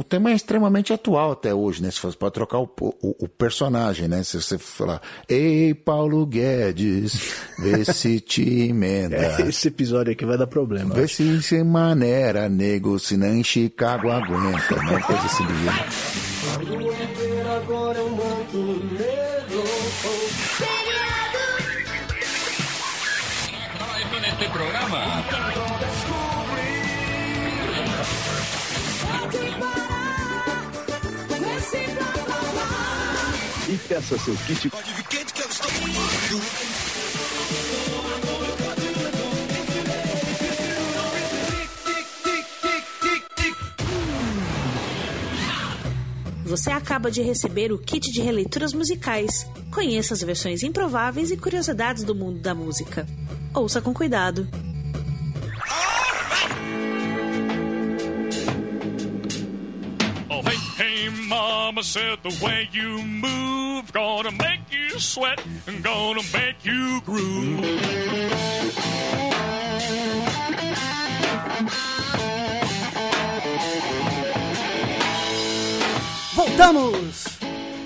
o tema é extremamente atual até hoje, né? Se você pode trocar o, o, o, personagem, né? Se você falar, ei, Paulo Guedes, vê se te emenda. É, esse episódio aqui vai dar problema. Vê se se maneira, nego, se não em Chicago aguenta, né? Coisa assim do jeito. e peça seu kit. Você acaba de receber o kit de releituras musicais. Conheça as versões improváveis e curiosidades do mundo da música. Ouça com cuidado. Mama said the way you move gonna make you sweat and gonna make you groove. Voltamos!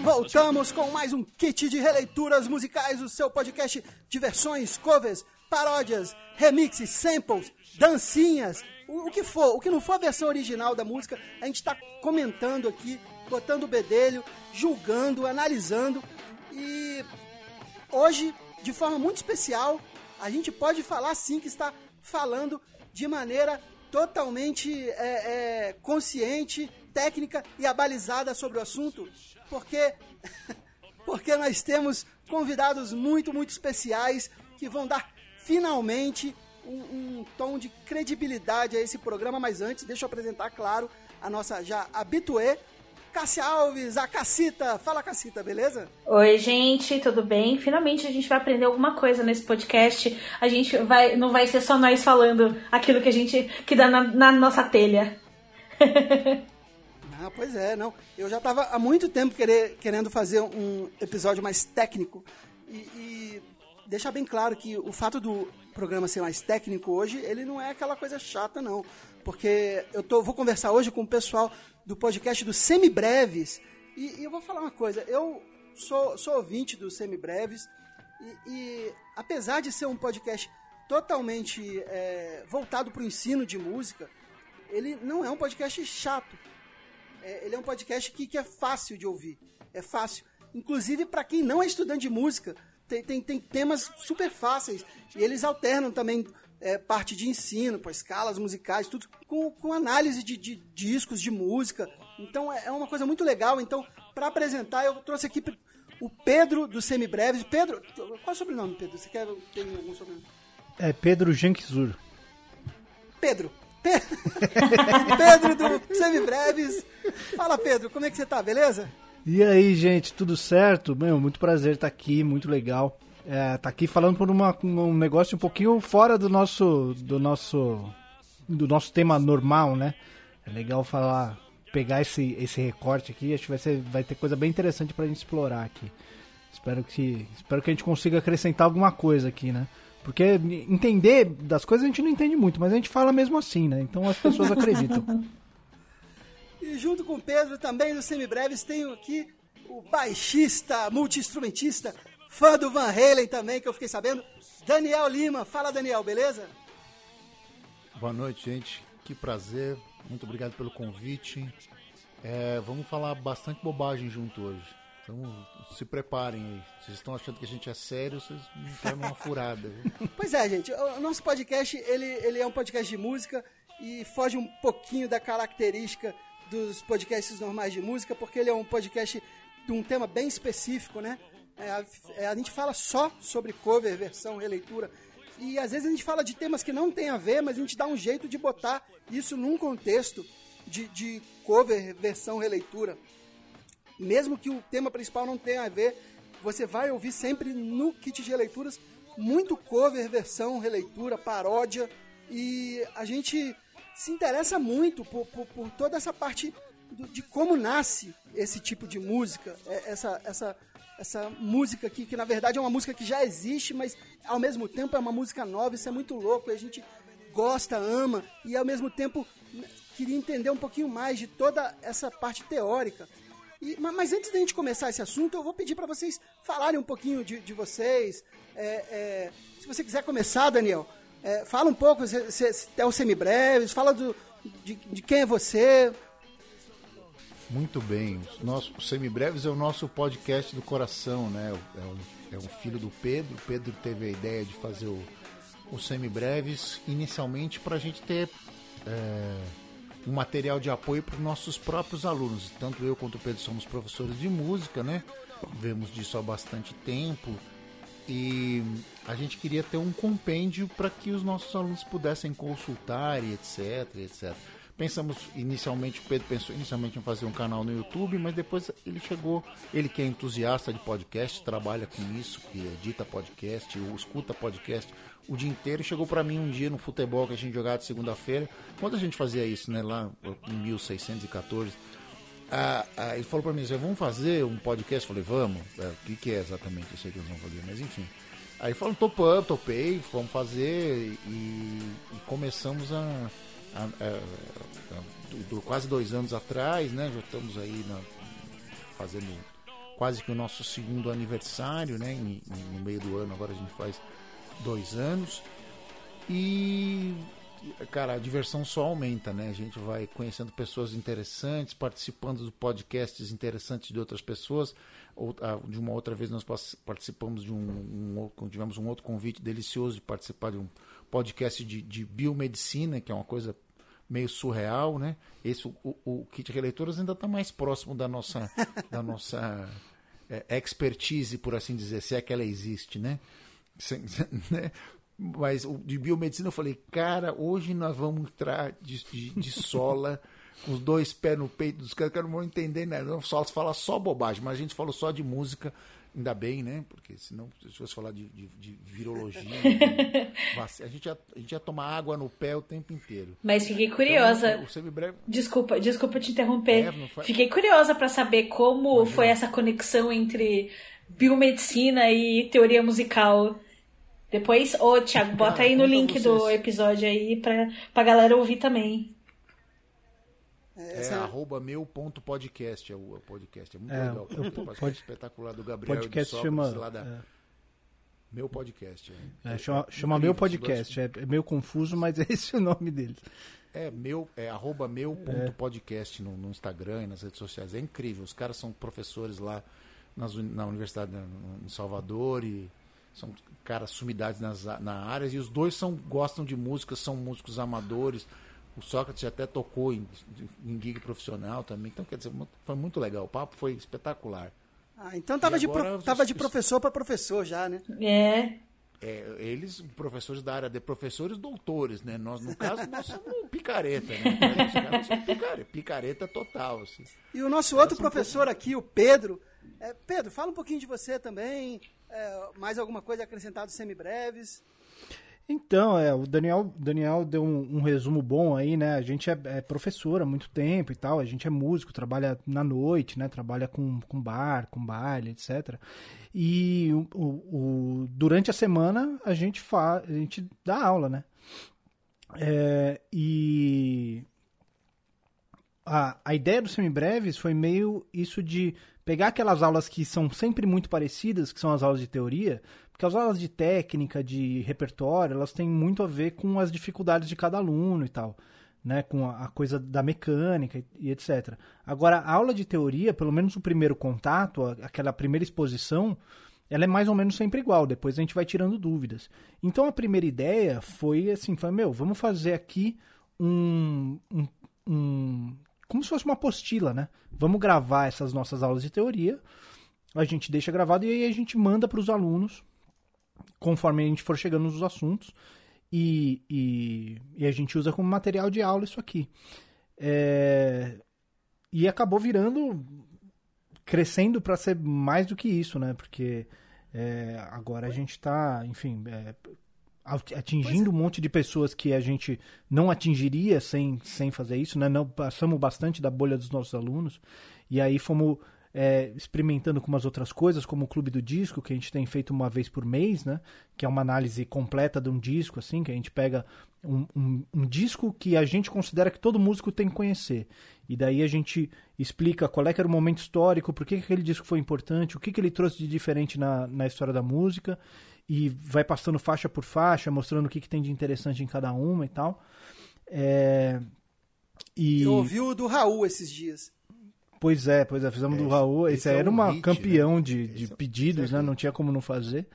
Voltamos com mais um kit de releituras musicais, o seu podcast de versões, covers, paródias, remixes, samples, dancinhas, o, que for, o que não for a versão original da música, a gente está comentando aqui botando o bedelho, julgando, analisando. E hoje, de forma muito especial, a gente pode falar sim que está falando de maneira totalmente é, é, consciente, técnica e abalizada sobre o assunto, porque porque nós temos convidados muito, muito especiais que vão dar finalmente um, um, tom de credibilidade a esse programa. Mas antes, deixa eu apresentar, claro, a nossa já habituê, Cássia Alves, a Cassita. Fala, Cassita, beleza? Oi, gente, tudo bem? Finalmente a gente vai aprender alguma coisa nesse podcast. A gente vai, não vai ser só nós falando aquilo que a gente que dá na, na nossa telha. ah, pois é, não. Eu já estava há muito tempo querer, querendo fazer um episódio mais técnico e, e deixar bem claro que o fato do programa ser mais técnico hoje, ele não é aquela coisa chata, não. Porque eu tô, vou conversar hoje com o pessoal do podcast do Semibreves. E, e eu vou falar uma coisa, eu sou, sou ouvinte do Semibreves e, e apesar de ser um podcast totalmente é, voltado para o ensino de música, ele não é um podcast chato. É, ele é um podcast que, que é fácil de ouvir. É fácil. Inclusive para quem não é estudante de música, tem, tem, tem temas super fáceis. E eles alternam também é, parte de ensino, pô, escalas musicais, tudo com, com análise de, de, discos, de música. Então é, é uma coisa muito legal. Então, para apresentar, eu trouxe aqui o Pedro do Semibreves. Pedro, qual é o sobrenome, Pedro? Você quer ter algum sobrenome? É Pedro Jenksur. Pedro. Pe Pedro do Semibreves. Fala, Pedro, como é que você tá, beleza? E aí, gente, tudo certo? Meu, muito prazer estar aqui, muito legal. É, tá aqui falando por uma, um negócio um pouquinho fora do nosso, do nosso, do nosso tema normal, né? É legal falar, pegar esse, esse recorte aqui, acho que vai, ser, vai ter coisa bem interessante pra gente explorar aqui. Espero que, espero que a gente consiga acrescentar alguma coisa aqui, né? Porque entender das coisas a gente não entende muito, mas a gente fala mesmo assim, né? Então as pessoas acreditam. E junto com o Pedro, também no Semibreves, tenho aqui o baixista, multi-instrumentista, fã do Van Halen também, que eu fiquei sabendo, Daniel Lima. Fala, Daniel, beleza? Boa noite, gente. Que prazer. Muito obrigado pelo convite. É, vamos falar bastante bobagem junto hoje. Então se preparem aí. Vocês estão achando que a gente é sério, vocês me querem uma furada. Viu? Pois é, gente. O nosso podcast, ele, ele é um podcast de música e foge um pouquinho da característica dos podcasts normais de música, porque ele é um podcast de um tema bem específico, né? É, a, é, a gente fala só sobre cover, versão, releitura. E às vezes a gente fala de temas que não tem a ver, mas a gente dá um jeito de botar isso num contexto de, de cover, versão, releitura. Mesmo que o tema principal não tenha a ver, você vai ouvir sempre no kit de releituras muito cover, versão, releitura, paródia. E a gente se interessa muito por, por, por toda essa parte do, de como nasce esse tipo de música, é, essa, essa, essa música aqui, que na verdade é uma música que já existe, mas ao mesmo tempo é uma música nova, isso é muito louco, e a gente gosta, ama, e ao mesmo tempo queria entender um pouquinho mais de toda essa parte teórica. E, mas antes da gente começar esse assunto, eu vou pedir para vocês falarem um pouquinho de, de vocês. É, é, se você quiser começar, Daniel, é, fala um pouco, se, se, se é o semibreves, fala do, de, de, quem é você. Muito bem. O nosso Semibreves é o nosso podcast do coração, né? É um, é um filho do Pedro. O Pedro teve a ideia de fazer o, o Semibreves inicialmente para a gente ter é, um material de apoio para os nossos próprios alunos. Tanto eu quanto o Pedro somos professores de música, né? Vemos disso há bastante tempo e a gente queria ter um compêndio para que os nossos alunos pudessem consultar e etc, etc. Pensamos inicialmente, Pedro pensou inicialmente em fazer um canal no YouTube, mas depois ele chegou, ele que é entusiasta de podcast, trabalha com isso, que edita podcast, escuta podcast o dia inteiro, chegou para mim um dia no futebol que a gente jogava de segunda-feira, quando a gente fazia isso, né, lá em 1614, ah, ah, ele falou para mim, vamos fazer um podcast? Eu falei, vamos. É, o que, que é exatamente isso aí que nós vamos fazer? Mas enfim. Aí falou, topamos, topei, vamos fazer e, e começamos a, a, a, a do, quase dois anos atrás, né? Já estamos aí na, fazendo quase que o nosso segundo aniversário, né? Em, no meio do ano agora a gente faz dois anos. E cara, a diversão só aumenta, né? A gente vai conhecendo pessoas interessantes, participando de podcasts interessantes de outras pessoas. Ou, ah, de uma outra vez nós participamos de um, um, tivemos um outro convite delicioso de participar de um podcast de, de biomedicina, que é uma coisa meio surreal, né? Esse o, o, o kit releituras ainda está mais próximo da nossa da nossa é, expertise, por assim dizer, se é que ela existe, né? Sem, né? Mas de biomedicina eu falei, cara, hoje nós vamos entrar de, de, de sola, com os dois pés no peito dos caras, que eu não vou entender, né? Não só fala só bobagem, mas a gente falou só de música, ainda bem, né? Porque senão, se fosse falar de, de, de virologia, a, gente ia, a gente ia tomar água no pé o tempo inteiro. Mas fiquei curiosa. Então, semibreve... Desculpa, desculpa te interromper. É, Fiquei curiosa para saber como Imagina. foi essa conexão entre biomedicina e teoria musical depois, ô Thiago, bota aí no link do episódio aí pra, pra galera ouvir também. É, é arroba meu ponto podcast, é o podcast. É muito é, legal. O podcast espetacular do Gabriel podcast chama, lá da... É. Meu podcast. É, é chama, chama meu podcast. É, é meio confuso, mas é esse o nome dele. É, meu, é arroba meu ponto podcast no, no, Instagram e nas redes sociais. É incrível. Os caras são professores lá nas, na Universidade em Salvador e são caras sumidades nas, na área, e os dois são, gostam de música, são músicos amadores. O Sócrates até tocou em, em gig profissional também. Então, quer dizer, foi muito legal. O papo foi espetacular. Ah, então tava, de, pro, tava de professor para professor já, né? É. É, eles, professores da área de professores doutores, né? Nós, no caso, nós somos picareta, né? Os caras são picareta, picareta total. Assim. E o nosso outro professor aqui, o Pedro. É, Pedro, fala um pouquinho de você também. É, mais alguma coisa acrescentado semibreves? Então, é, o Daniel, Daniel deu um, um resumo bom aí, né? A gente é, é, professor há muito tempo e tal, a gente é músico, trabalha na noite, né? Trabalha com, com bar, com baile, etc. E o, o, durante a semana a gente, fa, a gente dá aula, né? É, e a, a ideia do Semibreves foi meio isso de pegar aquelas aulas que são sempre muito parecidas, que são as aulas de teoria, porque as aulas de técnica, de repertório, elas têm muito a ver com as dificuldades de cada aluno e tal, né, com a, coisa da mecânica e, etc. Agora, a aula de teoria, pelo menos o primeiro contato, aquela primeira exposição, ela é mais ou menos sempre igual, depois a gente vai tirando dúvidas. Então a primeira ideia foi assim, foi, meu, vamos fazer aqui um, um, um como se fosse uma apostila, né? Vamos gravar essas nossas aulas de teoria, a gente deixa gravado e aí a gente manda para os alunos, conforme a gente for chegando nos assuntos, e, e, e, a gente usa como material de aula isso aqui. É, e acabou virando, crescendo para ser mais do que isso, né? Porque é, agora a gente está, enfim, é, atingindo um monte de pessoas que a gente não atingiria sem, sem fazer isso, né? Não, passamos bastante da bolha dos nossos alunos e aí fomos é, experimentando com umas outras coisas, como o Clube do Disco, que a gente tem feito uma vez por mês, né? Que é uma análise completa de um disco, assim, que a gente pega um, um, um disco que a gente considera que todo músico tem que conhecer. E daí a gente explica qual é que era o momento histórico, por que, que aquele disco foi importante, o que, que ele trouxe de diferente na, na história da música, e vai passando faixa por faixa, mostrando o que, que tem de interessante em cada uma e tal. É... E... Eu ouvi o do Raul esses dias. Pois é, pois é, fizemos é, do Raul. Esse, esse é era um uma hit, campeão né? de, de é pedidos, né? Não tinha como não fazer.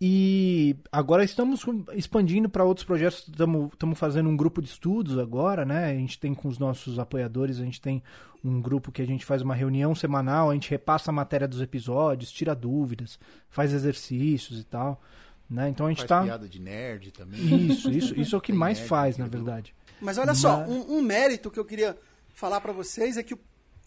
E agora estamos expandindo para outros projetos. Estamos fazendo um grupo de estudos agora, né? A gente tem com os nossos apoiadores, a gente tem um grupo que a gente faz uma reunião semanal, a gente repassa a matéria dos episódios, tira dúvidas, faz exercícios e tal. Né? Então a gente faz tá. piada de nerd também. Isso, isso, isso é o que tem mais faz, na verdade. Mas olha Mas... só, um, um mérito que eu queria falar para vocês é que,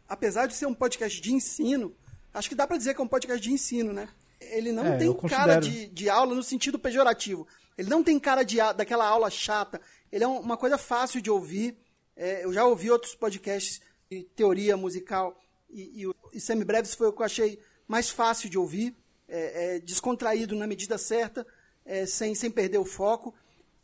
apesar de ser um podcast de ensino, acho que dá para dizer que é um podcast de ensino, né? Ele não é, tem cara de, de aula no sentido pejorativo. Ele não tem cara de, daquela aula chata. Ele é uma coisa fácil de ouvir. É, eu já ouvi outros podcasts de teoria musical e, e, e Semibreves foi o que eu achei mais fácil de ouvir. É, é, descontraído na medida certa, é, sem, sem perder o foco.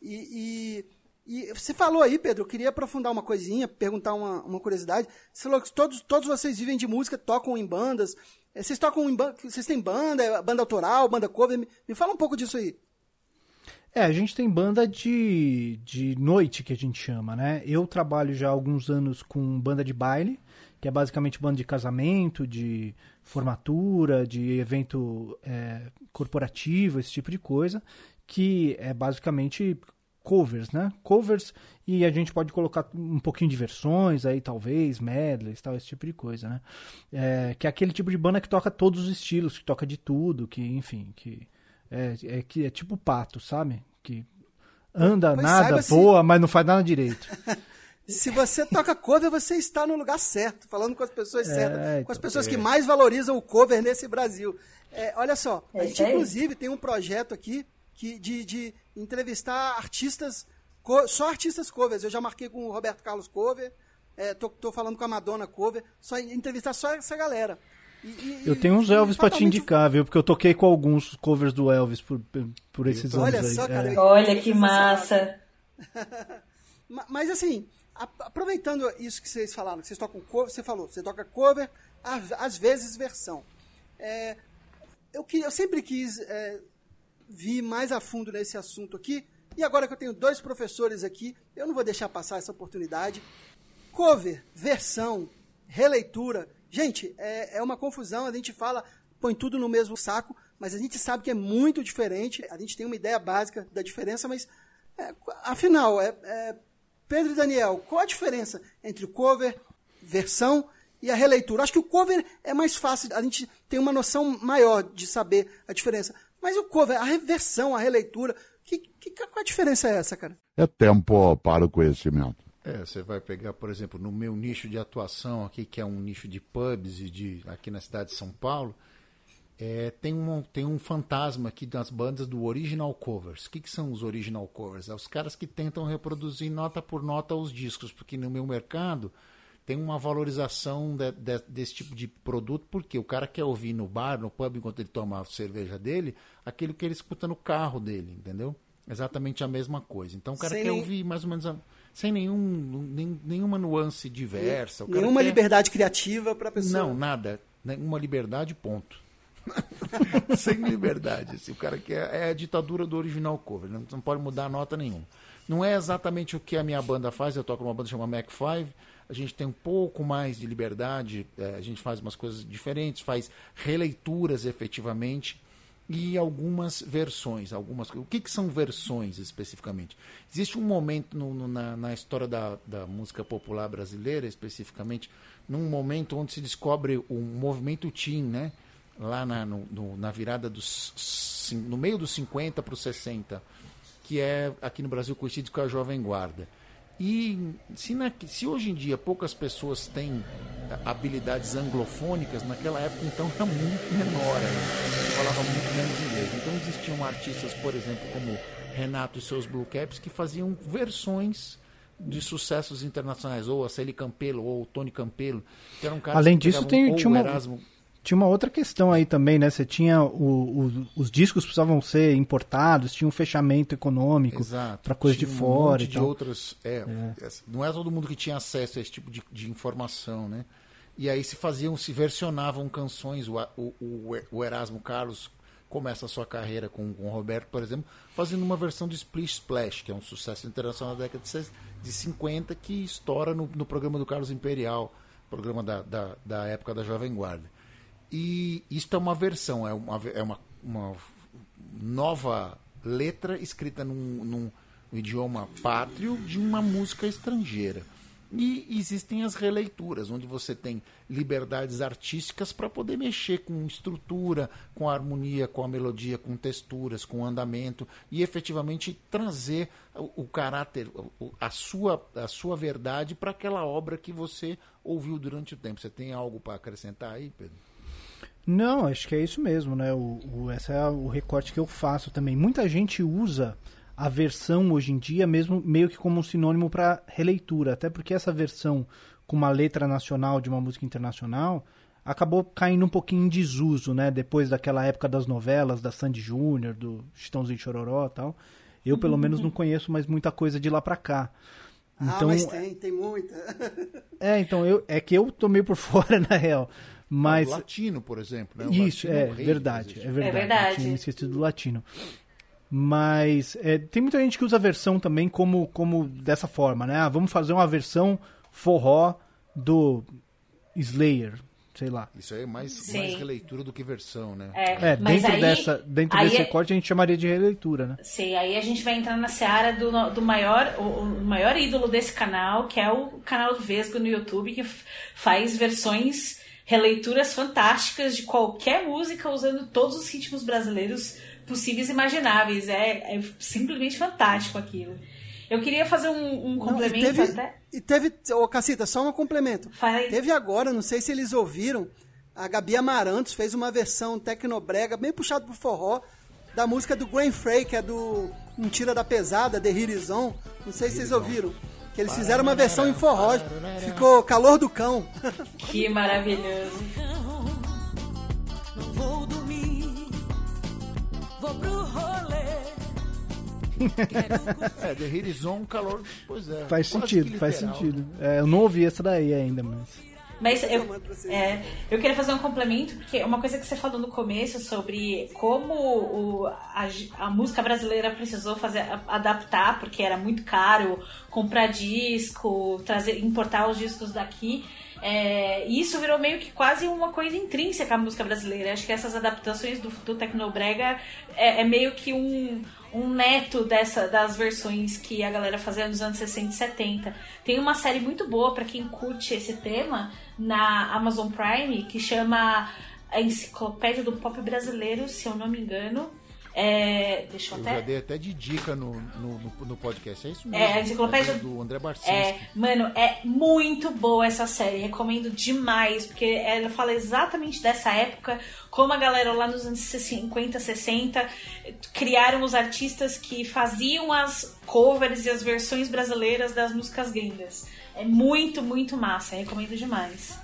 E, e, e, você falou aí, Pedro, eu queria aprofundar uma coisinha, perguntar uma, uma curiosidade. Você falou que todos, todos vocês vivem de música, tocam em bandas. É, vocês tocam em banda, vocês têm banda, é, banda autoral, banda cover, me, me fala um pouco disso aí. É, a gente tem banda de, de noite, que a gente chama, né? Eu trabalho já há alguns anos com banda de baile, que é basicamente banda de casamento, de formatura, de evento é, corporativo, esse tipo de coisa, que é basicamente covers, né? Covers e a gente pode colocar um pouquinho de versões aí, talvez, medleys, tal, esse tipo de coisa, né? É, que é aquele tipo de banda que toca todos os estilos, que toca de tudo, que, enfim, que é, é, que é tipo pato, sabe? Que anda, pois nada, voa, mas não faz nada direito. Se você toca cover, você está no lugar certo, falando com as pessoas é, certas, com as pessoas que mais valorizam o cover nesse Brasil. É, olha só, a gente inclusive tem um projeto aqui que, de, de entrevistar artistas, só artistas covers. Eu já marquei com o Roberto Carlos cover, é, tô, tô falando com a Madonna cover, só entrevistar só essa galera. E, e, eu tenho uns Elvis para te indicar, viu? Porque eu toquei com alguns covers do Elvis por, por esses Olha anos só, aí. Cara, é. Olha que massa! Mas assim, aproveitando isso que vocês falaram, que vocês tocam cover, você falou, você toca cover, às vezes versão. É, eu, que, eu sempre quis é, vi mais a fundo nesse assunto aqui. E agora que eu tenho dois professores aqui, eu não vou deixar passar essa oportunidade. Cover, versão, releitura. Gente, é, é uma confusão. A gente fala, põe tudo no mesmo saco, mas a gente sabe que é muito diferente. A gente tem uma ideia básica da diferença, mas é, afinal, é, é, Pedro e Daniel, qual a diferença entre o cover, versão e a releitura? Acho que o cover é mais fácil, a gente tem uma noção maior de saber a diferença. Mas o cover, a reversão, a releitura, que, que, qual a diferença é essa, cara? É tempo para o conhecimento. É, você vai pegar, por exemplo, no meu nicho de atuação aqui, que é um nicho de pubs e de aqui na cidade de São Paulo, é, tem, um, tem um fantasma aqui das bandas do original covers. O que, que são os original covers? É os caras que tentam reproduzir nota por nota os discos, porque no meu mercado tem uma valorização de, de, desse tipo de produto, porque o cara quer ouvir no bar, no pub, enquanto ele toma a cerveja dele, aquilo que ele escuta no carro dele, entendeu? Exatamente a mesma coisa. Então o cara sem quer nem... ouvir mais ou menos a, sem nenhum, nem, nenhuma nuance diversa. Nenhuma quer... liberdade criativa para a pessoa. Não, nada. Nenhuma liberdade, ponto. sem liberdade. Assim, o cara quer é a ditadura do original cover. Não, não pode mudar nota nenhuma. Não é exatamente o que a minha banda faz. Eu toco numa banda chamada Mac 5 a gente tem um pouco mais de liberdade, é, a gente faz umas coisas diferentes, faz releituras efetivamente e algumas versões. algumas O que, que são versões especificamente? Existe um momento no, no, na, na, história da, da música popular brasileira, especificamente, num momento onde se descobre o movimento teen, né? lá na, no, na virada dos. no meio dos 50 para os 60, que é aqui no Brasil conhecido como a Jovem Guarda. E se, na, se, hoje em dia poucas pessoas têm habilidades anglofônicas, naquela época então era muito menor, falava muito menos inglês. Então existiam artistas, por exemplo, como Renato e seus Blue Caps, que faziam versões de sucessos internacionais, ou a Celi Campelo, ou o Tony Campelo, que eram caras Além que disso, tem, tinha o uma, Erasmo. Tinha uma outra questão aí também, né? Você tinha o, o- os discos precisavam ser importados, tinha um fechamento econômico para coisa de fora um e de tal. outras. É, essa- Não é todo mundo que tinha acesso a esse tipo de, de informação, né? E aí se faziam, se versionavam canções. O, o, o, Erasmo Carlos começa a sua carreira com, com o Roberto, por exemplo, fazendo uma versão de Splish Splash, que é um sucesso internacional da década de, de 50, que estoura no, no programa do Carlos Imperial, programa da, da, da época da Jovem Guarda. E isto é uma versão, é uma, é uma, uma nova letra escrita num, num idioma pátrio de uma música estrangeira. E existem as releituras, onde você tem liberdades artísticas para poder mexer com estrutura, com harmonia, com a melodia, com texturas, com andamento e efetivamente trazer o, o caráter, a sua, a sua verdade para aquela obra que você ouviu durante o tempo. Você tem algo para acrescentar aí, Pedro? Não, acho que é isso mesmo, né? O, o, esse é o recorte que eu faço também. Muita gente usa a versão hoje em dia mesmo meio que como um sinônimo para releitura, até porque essa versão com uma letra nacional de uma música internacional acabou caindo um pouquinho em desuso, né? Depois daquela época das novelas, da Sandy Júnior, do Chitãozinho Chororó e tal. Eu, pelo menos, não conheço mais muita coisa de lá pra cá. ah, Então, mas tem, tem muita. é, então eu é que eu tô meio por fora, na real. Mas o latino, por exemplo. Né? O isso, é o rei verdade, é existe. verdade. É verdade. Eu tinha me esquecido do latino. Mas é, tem muita gente que usa a versão também como, como dessa forma, né? Ah, vamos fazer uma versão forró do Slayer, sei lá. Isso aí é mais, Sim. mais releitura do que versão, né? É, É, dentro, aí, dessa, dentro aí desse é- recorte a gente chamaria de releitura, né? Sei, aí a gente vai entrar na seara do, do maior, o, o maior ídolo desse canal, que é o canal do Vesgo no YouTube, que faz versões, releituras fantásticas de qualquer música, usando todos os ritmos brasileiros possíveis e imagináveis. É, é simplesmente fantástico aquilo. Eu queria fazer um, um Não, e complemento teve, até. E teve, ô Cacita, só um complemento. Fala aí. Teve agora, não sei se eles ouviram, a Gabi Amarantos fez uma versão tecnobrega, bem puxado pro forró, da música do Gwen Frey, que é do Um Tira da Pesada, The Hirizon. Não sei se vocês ouviram. Que eles fizeram uma versão em forró. Ficou calor do cão. Que maravilhoso. Não vou dormir, vou pro rolê. É, The Horizon, calor, pois é. Faz sentido, faz sentido. É, eu não ouvi essa daí ainda, mas. Mas eu, pra você. é, eu queria fazer um complemento, porque uma coisa que você falou no começo sobre como o, a, a música brasileira precisou fazer adaptar, porque era muito caro comprar disco, trazer, importar os discos daqui. É, e isso virou meio que quase uma coisa intrínseca à música brasileira. Acho que essas adaptações do, do Tecnobrega é, é meio que um, um neto dessa, das versões que a galera fazia nos anos 60 e 70. Tem uma série muito boa pra quem curte esse tema na Amazon Prime que chama A Enciclopédia do Pop Brasileiro, se eu não me engano. É, deixa eu Eu até. já dei até de dica no, no, no, no podcast. É isso mesmo. É, a enciclopédia- do, do André Barcinski. É, mano, é muito boa essa série, recomendo demais, porque ela fala exatamente dessa época, como a galera lá nos anos 50, 60 criaram os artistas que faziam as covers e as versões brasileiras das músicas gringas. É muito, muito massa, recomendo demais.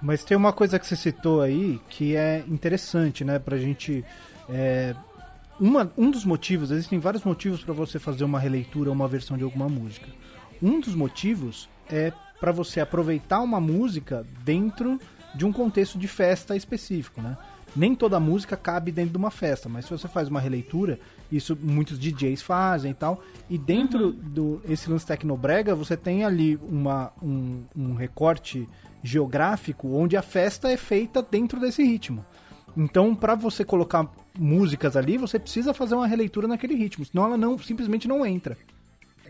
Mas tem uma coisa que você citou aí que é interessante, né, pra gente. é, uma, um dos motivos, existem vários motivos para você fazer uma releitura ou uma versão de alguma música. Um dos motivos é para você aproveitar uma música dentro de um contexto de festa específico, né? Nem toda música cabe dentro de uma festa, mas se você faz uma releitura, isso muitos DJs fazem e tal, e dentro do esse lance tecnobrega, você tem ali uma, um, um recorte geográfico onde a festa é feita dentro desse ritmo. Então, para você colocar músicas ali, você precisa fazer uma releitura naquele ritmo, senão ela não simplesmente não entra.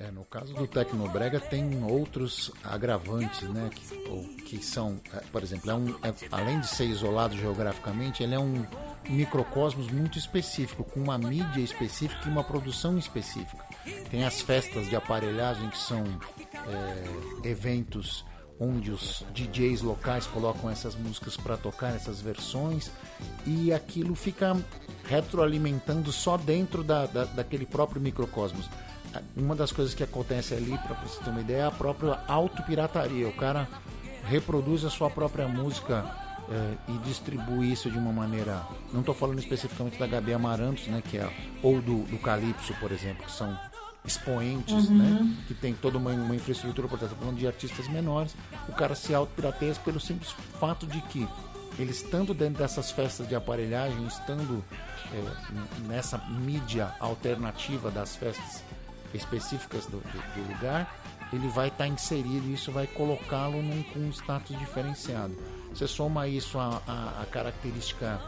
É, no caso do Tecnobrega tem outros agravantes, né? Que, ou, que são, é, por exemplo, é um, é- além de ser isolado geograficamente, ele é um microcosmos muito específico, com uma mídia específica e uma produção específica. Tem as festas de aparelhagem que são é, eventos onde os DJs locais colocam essas músicas para tocar essas versões e aquilo fica retroalimentando só dentro da, da- daquele próprio microcosmos. Uma das coisas que acontece ali, para você ter uma ideia, é a própria autopirataria. O cara reproduz a sua própria música é, e distribui isso de uma maneira. Não estou falando especificamente da Gabi Amarantos, né, que é, ou do, do Calypso, por exemplo, que são expoentes, Uhum. né, que tem toda uma, uma infraestrutura por. Tô falando de artistas menores, o cara se autopirateia pelo simples fato de que ele estando dentro dessas festas de aparelhagem, estando é, nessa mídia alternativa das festas específicas do, do- do lugar, ele vai estar inserido e isso vai colocá-lo num, com um status diferenciado. Você soma isso à característica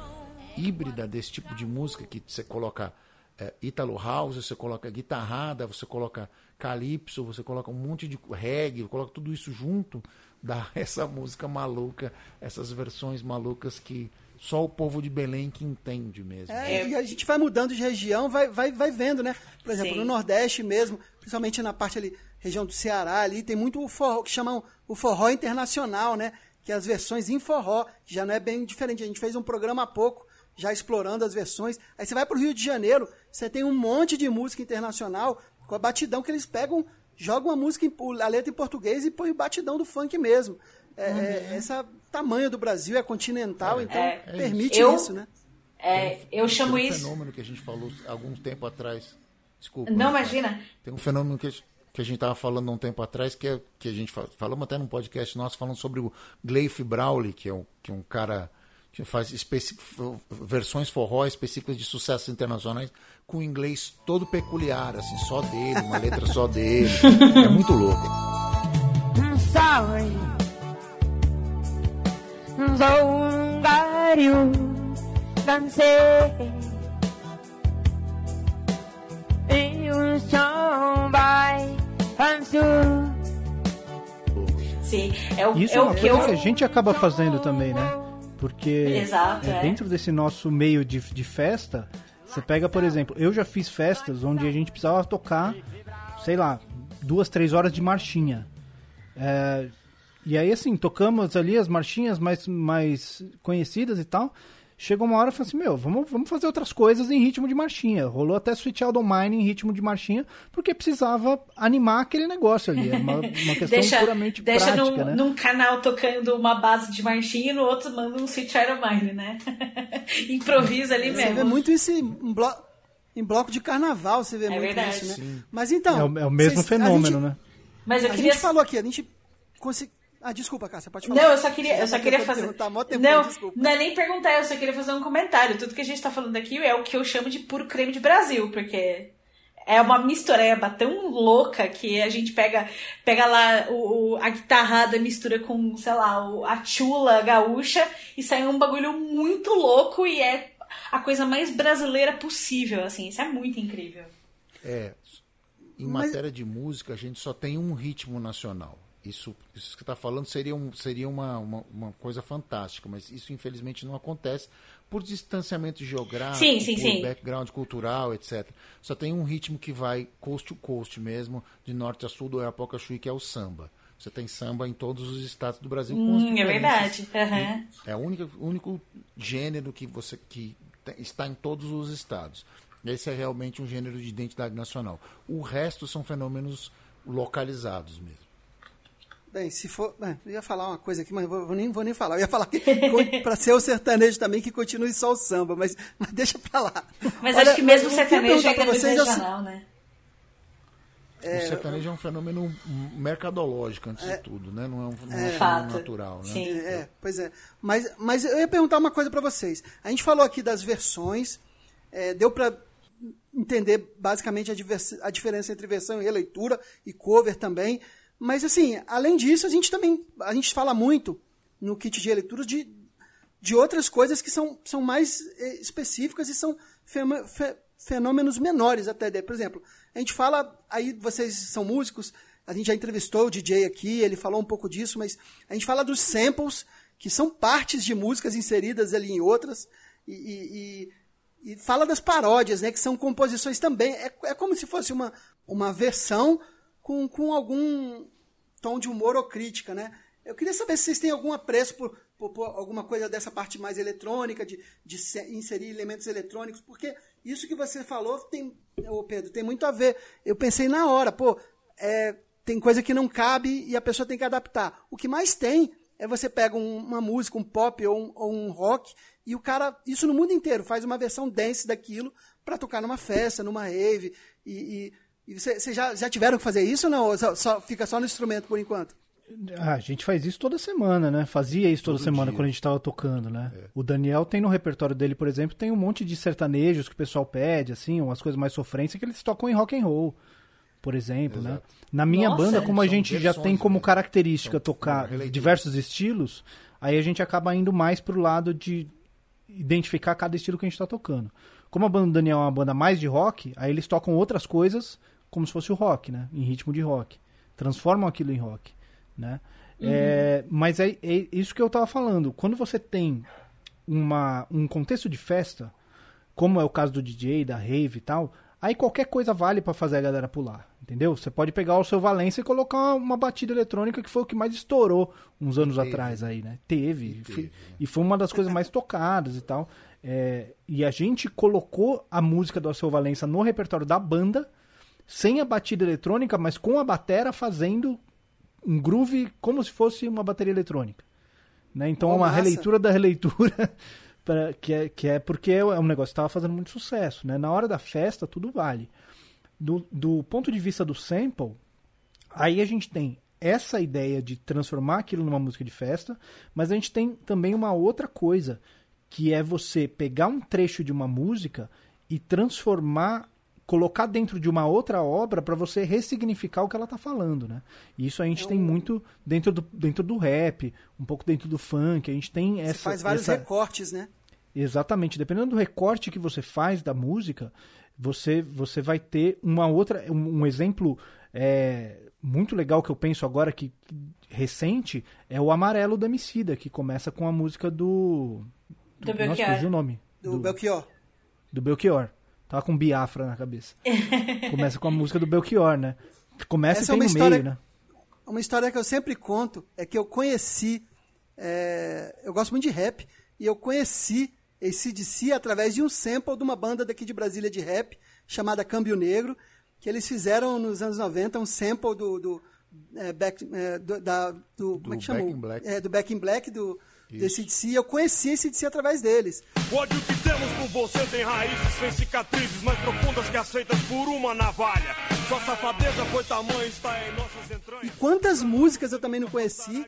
híbrida desse tipo de música que você coloca é, Italo House, você coloca guitarrada, você coloca calypso, você coloca um monte de reggae, coloca tudo isso junto, dá essa música maluca, essas versões malucas que só o povo de Belém que entende mesmo. É, e a gente vai mudando de região, vai, vai, vai vendo, né? Por exemplo, Sim. no Nordeste mesmo, principalmente na parte ali, região do Ceará ali, tem muito o forró, que chamam o forró internacional, né? Que é as versões em forró, que já não é bem diferente. A gente fez um programa há pouco, já explorando as versões. Aí você vai pro Rio de Janeiro, você tem um monte de música internacional, com a batidão que eles pegam, jogam a música, em- a letra em português e põe o batidão do funk mesmo. É, é, essa tamanho do Brasil é continental, então É. permite Eu- isso, né? É, eu chamo Tem um isso. fenômeno que a gente falou há algum tempo atrás. Desculpa. Não, Natália. imagina. Tem um fenômeno que, que a gente estava falando há um tempo atrás, que, é, que a gente fa- falamos até num podcast nosso, falando sobre o Gleif Brawley, que é um, que é um cara que faz versões forró específicas de sucessos internacionais com inglês todo peculiar, assim, só dele, uma letra só dele. É muito louco. I'm sorry. You can say you somebody and soon Sim, é o, Isso é é o uma que coisa eu. que a gente acaba fazendo também, né? Porque Exato, é, é. dentro desse nosso meio de, de festa, você pega, por exemplo, eu já fiz festas onde a gente precisava tocar, sei lá, duas, três horas de marchinha. É, e aí, assim, tocamos ali as marchinhas mais, mais conhecidas e tal. Chegou uma hora e falei assim, meu, vamos, vamos fazer outras coisas em ritmo de marchinha. Rolou até Sweet Child Mine em ritmo de marchinha, porque precisava animar aquele negócio ali. É uma, uma questão Deixa, puramente deixa prática, num, né? num canal tocando uma base de marchinha e no outro manda um Sweet Child Mine, né? Improvisa ali Você mesmo. vê muito isso em, blo- em bloco de carnaval, você vê muito verdade. isso, né? Sim. Mas então. É o, é o mesmo vocês- a fenômeno, gente- né? Mas eu A queria. gente falou aqui, a gente consegui... Ah, desculpa, Cássia, pode falar. Não, eu só queria, eu só queria fazer. tempão, não, desculpa. não é nem perguntar, eu só queria fazer um comentário. Tudo que a gente tá falando aqui é o que eu chamo de puro creme de Brasil, porque é uma mistureba tão louca que a gente pega, pega lá o, o- a guitarrada, mistura com, sei lá, o- a chula gaúcha e sai um bagulho muito louco e é a coisa mais brasileira possível, assim. Isso é muito incrível. É, em Mas- matéria de música, a gente só tem um ritmo nacional. Isso, isso que você está falando seria, um, seria uma, uma, uma coisa fantástica, mas isso infelizmente não acontece por distanciamento geográfico, Sim, sim, por sim. background cultural, etc. Só tem um ritmo que vai coast to coast mesmo, de norte a sul do Arapuacaxi, que é o samba. Você tem samba em todos os estados do Brasil. Hum, é verdade. Aham. É o único, único gênero que você que está em todos os estados. Esse é realmente um gênero de identidade nacional. O resto são fenômenos localizados mesmo. Bem, se for. bem, eu ia falar uma coisa aqui, mas vou, vou nem, vou nem falar. Eu ia falar que para ser o sertanejo também que continue só o samba, mas, mas deixa pra lá. Mas Olha, acho que mesmo o sertanejo ainda é muito vocês, eu- regional, né? o sertanejo é um fenômeno mercadológico, antes de tudo, né? Não é um, não é um Fato. fenômeno natural. Né? Sim. É, pois é. Mas, mas eu ia perguntar uma coisa pra vocês. A gente falou aqui das versões, é, deu pra entender basicamente a, a diferença entre versão e releitura e cover também. Mas assim, além disso, a gente também a gente fala muito no kit de releitura de, de outras coisas que são, são mais eh, específicas e são fenômenos menores até. de- Por exemplo, a gente fala, aí vocês são músicos, a gente já entrevistou o DJ aqui, ele falou um pouco disso, mas a gente fala dos samples, que são partes de músicas inseridas ali em outras, e- e- e fala das paródias, né, que são composições também. É, é como se fosse uma, uma versão com, com algum tom de humor ou crítica, né? Eu queria saber se vocês têm algum apreço por, por, por alguma coisa dessa parte mais eletrônica, de, de inserir elementos eletrônicos, porque isso que você falou tem, ô Pedro, tem muito a ver. Eu pensei na hora, pô, é, tem coisa que não cabe e a pessoa tem que adaptar. O que mais tem é você pega um, uma música, um pop ou um, ou um, rock, e o cara, isso no mundo inteiro, faz uma versão dance daquilo para tocar numa festa, numa rave. E, e, e vocês já, já tiveram que fazer isso ou não? Ou só, só, fica só no instrumento por enquanto? Ah, a gente faz isso toda semana, né? Fazia isso toda Todo semana dia. quando a gente estava tocando, né? É. O Daniel tem no repertório dele, por exemplo, tem um monte de sertanejos que o pessoal pede, assim, umas coisas mais sofrências que eles tocam em rock and roll, por exemplo, né? Exato. né? Na minha Nossa, banda, como a gente já tem como né? característica tocar diversos estilos, aí a gente acaba indo mais pro lado de identificar cada estilo que a gente está tocando. Como a banda do Daniel é uma banda mais de rock, aí eles tocam outras coisas como se fosse o rock, né? Em ritmo de rock. Transformam aquilo em rock né? Uhum. É, mas é, é, isso que eu estava falando. Quando você tem uma, um contexto de festa, como é o caso do DJ, da rave e tal, aí qualquer coisa vale para fazer a galera pular, entendeu? Você pode pegar o seu Valência e colocar uma batida eletrônica que foi o que mais estourou uns anos teve. atrás aí, né? Teve. E, teve, e foi uma das coisas mais tocadas e tal. É, e a gente colocou a música do Alceu Valença no repertório da banda, sem a batida eletrônica, mas com a batera fazendo um groove como se fosse uma bateria eletrônica. Né? Então é uma massa. releitura da releitura, pra, que, é, que é porque é um negócio que estava fazendo muito sucesso. Né? Na hora da festa, tudo vale. Do, do ponto de vista do sample, aí a gente tem essa ideia de transformar aquilo numa música de festa, mas a gente tem também uma outra coisa, que é você pegar um trecho de uma música e transformar colocar dentro de uma outra obra para você ressignificar o que ela está falando, né? E isso a gente é tem muito dentro do, dentro do rap, um pouco dentro do funk, a gente tem essa... Você faz vários essa... recortes, né? Exatamente, dependendo do recorte que você faz da música, você, você vai ter uma outra, um, um exemplo é, muito legal que eu penso agora que recente é o Amarelo da Emicida, que começa com a música do... Do Belchior. Nossa, o nome. Do, do Belchior. Do Belchior. Tava com Biafra na cabeça. Começa com a música do Belchior, né? Começa Essa e é tem é no história, meio, né? Uma história que eu sempre conto é que eu conheci. É, eu gosto muito de rap e eu conheci esse DC através de um sample de uma banda daqui de Brasília de rap chamada Câmbio Negro, que eles fizeram nos anos 90 um sample do, do é, back, é, do, da, do, do, como é que chamou? Back in Black. É, do Back in Black, do, desse DC. Eu conheci esse DC através deles. O ódio que temos por você tem raízes sem cicatrizes mais profundas que aceitas por uma navalha. Sua safadeza foi tamanho, está em nossas entranhas. E quantas músicas eu também não conheci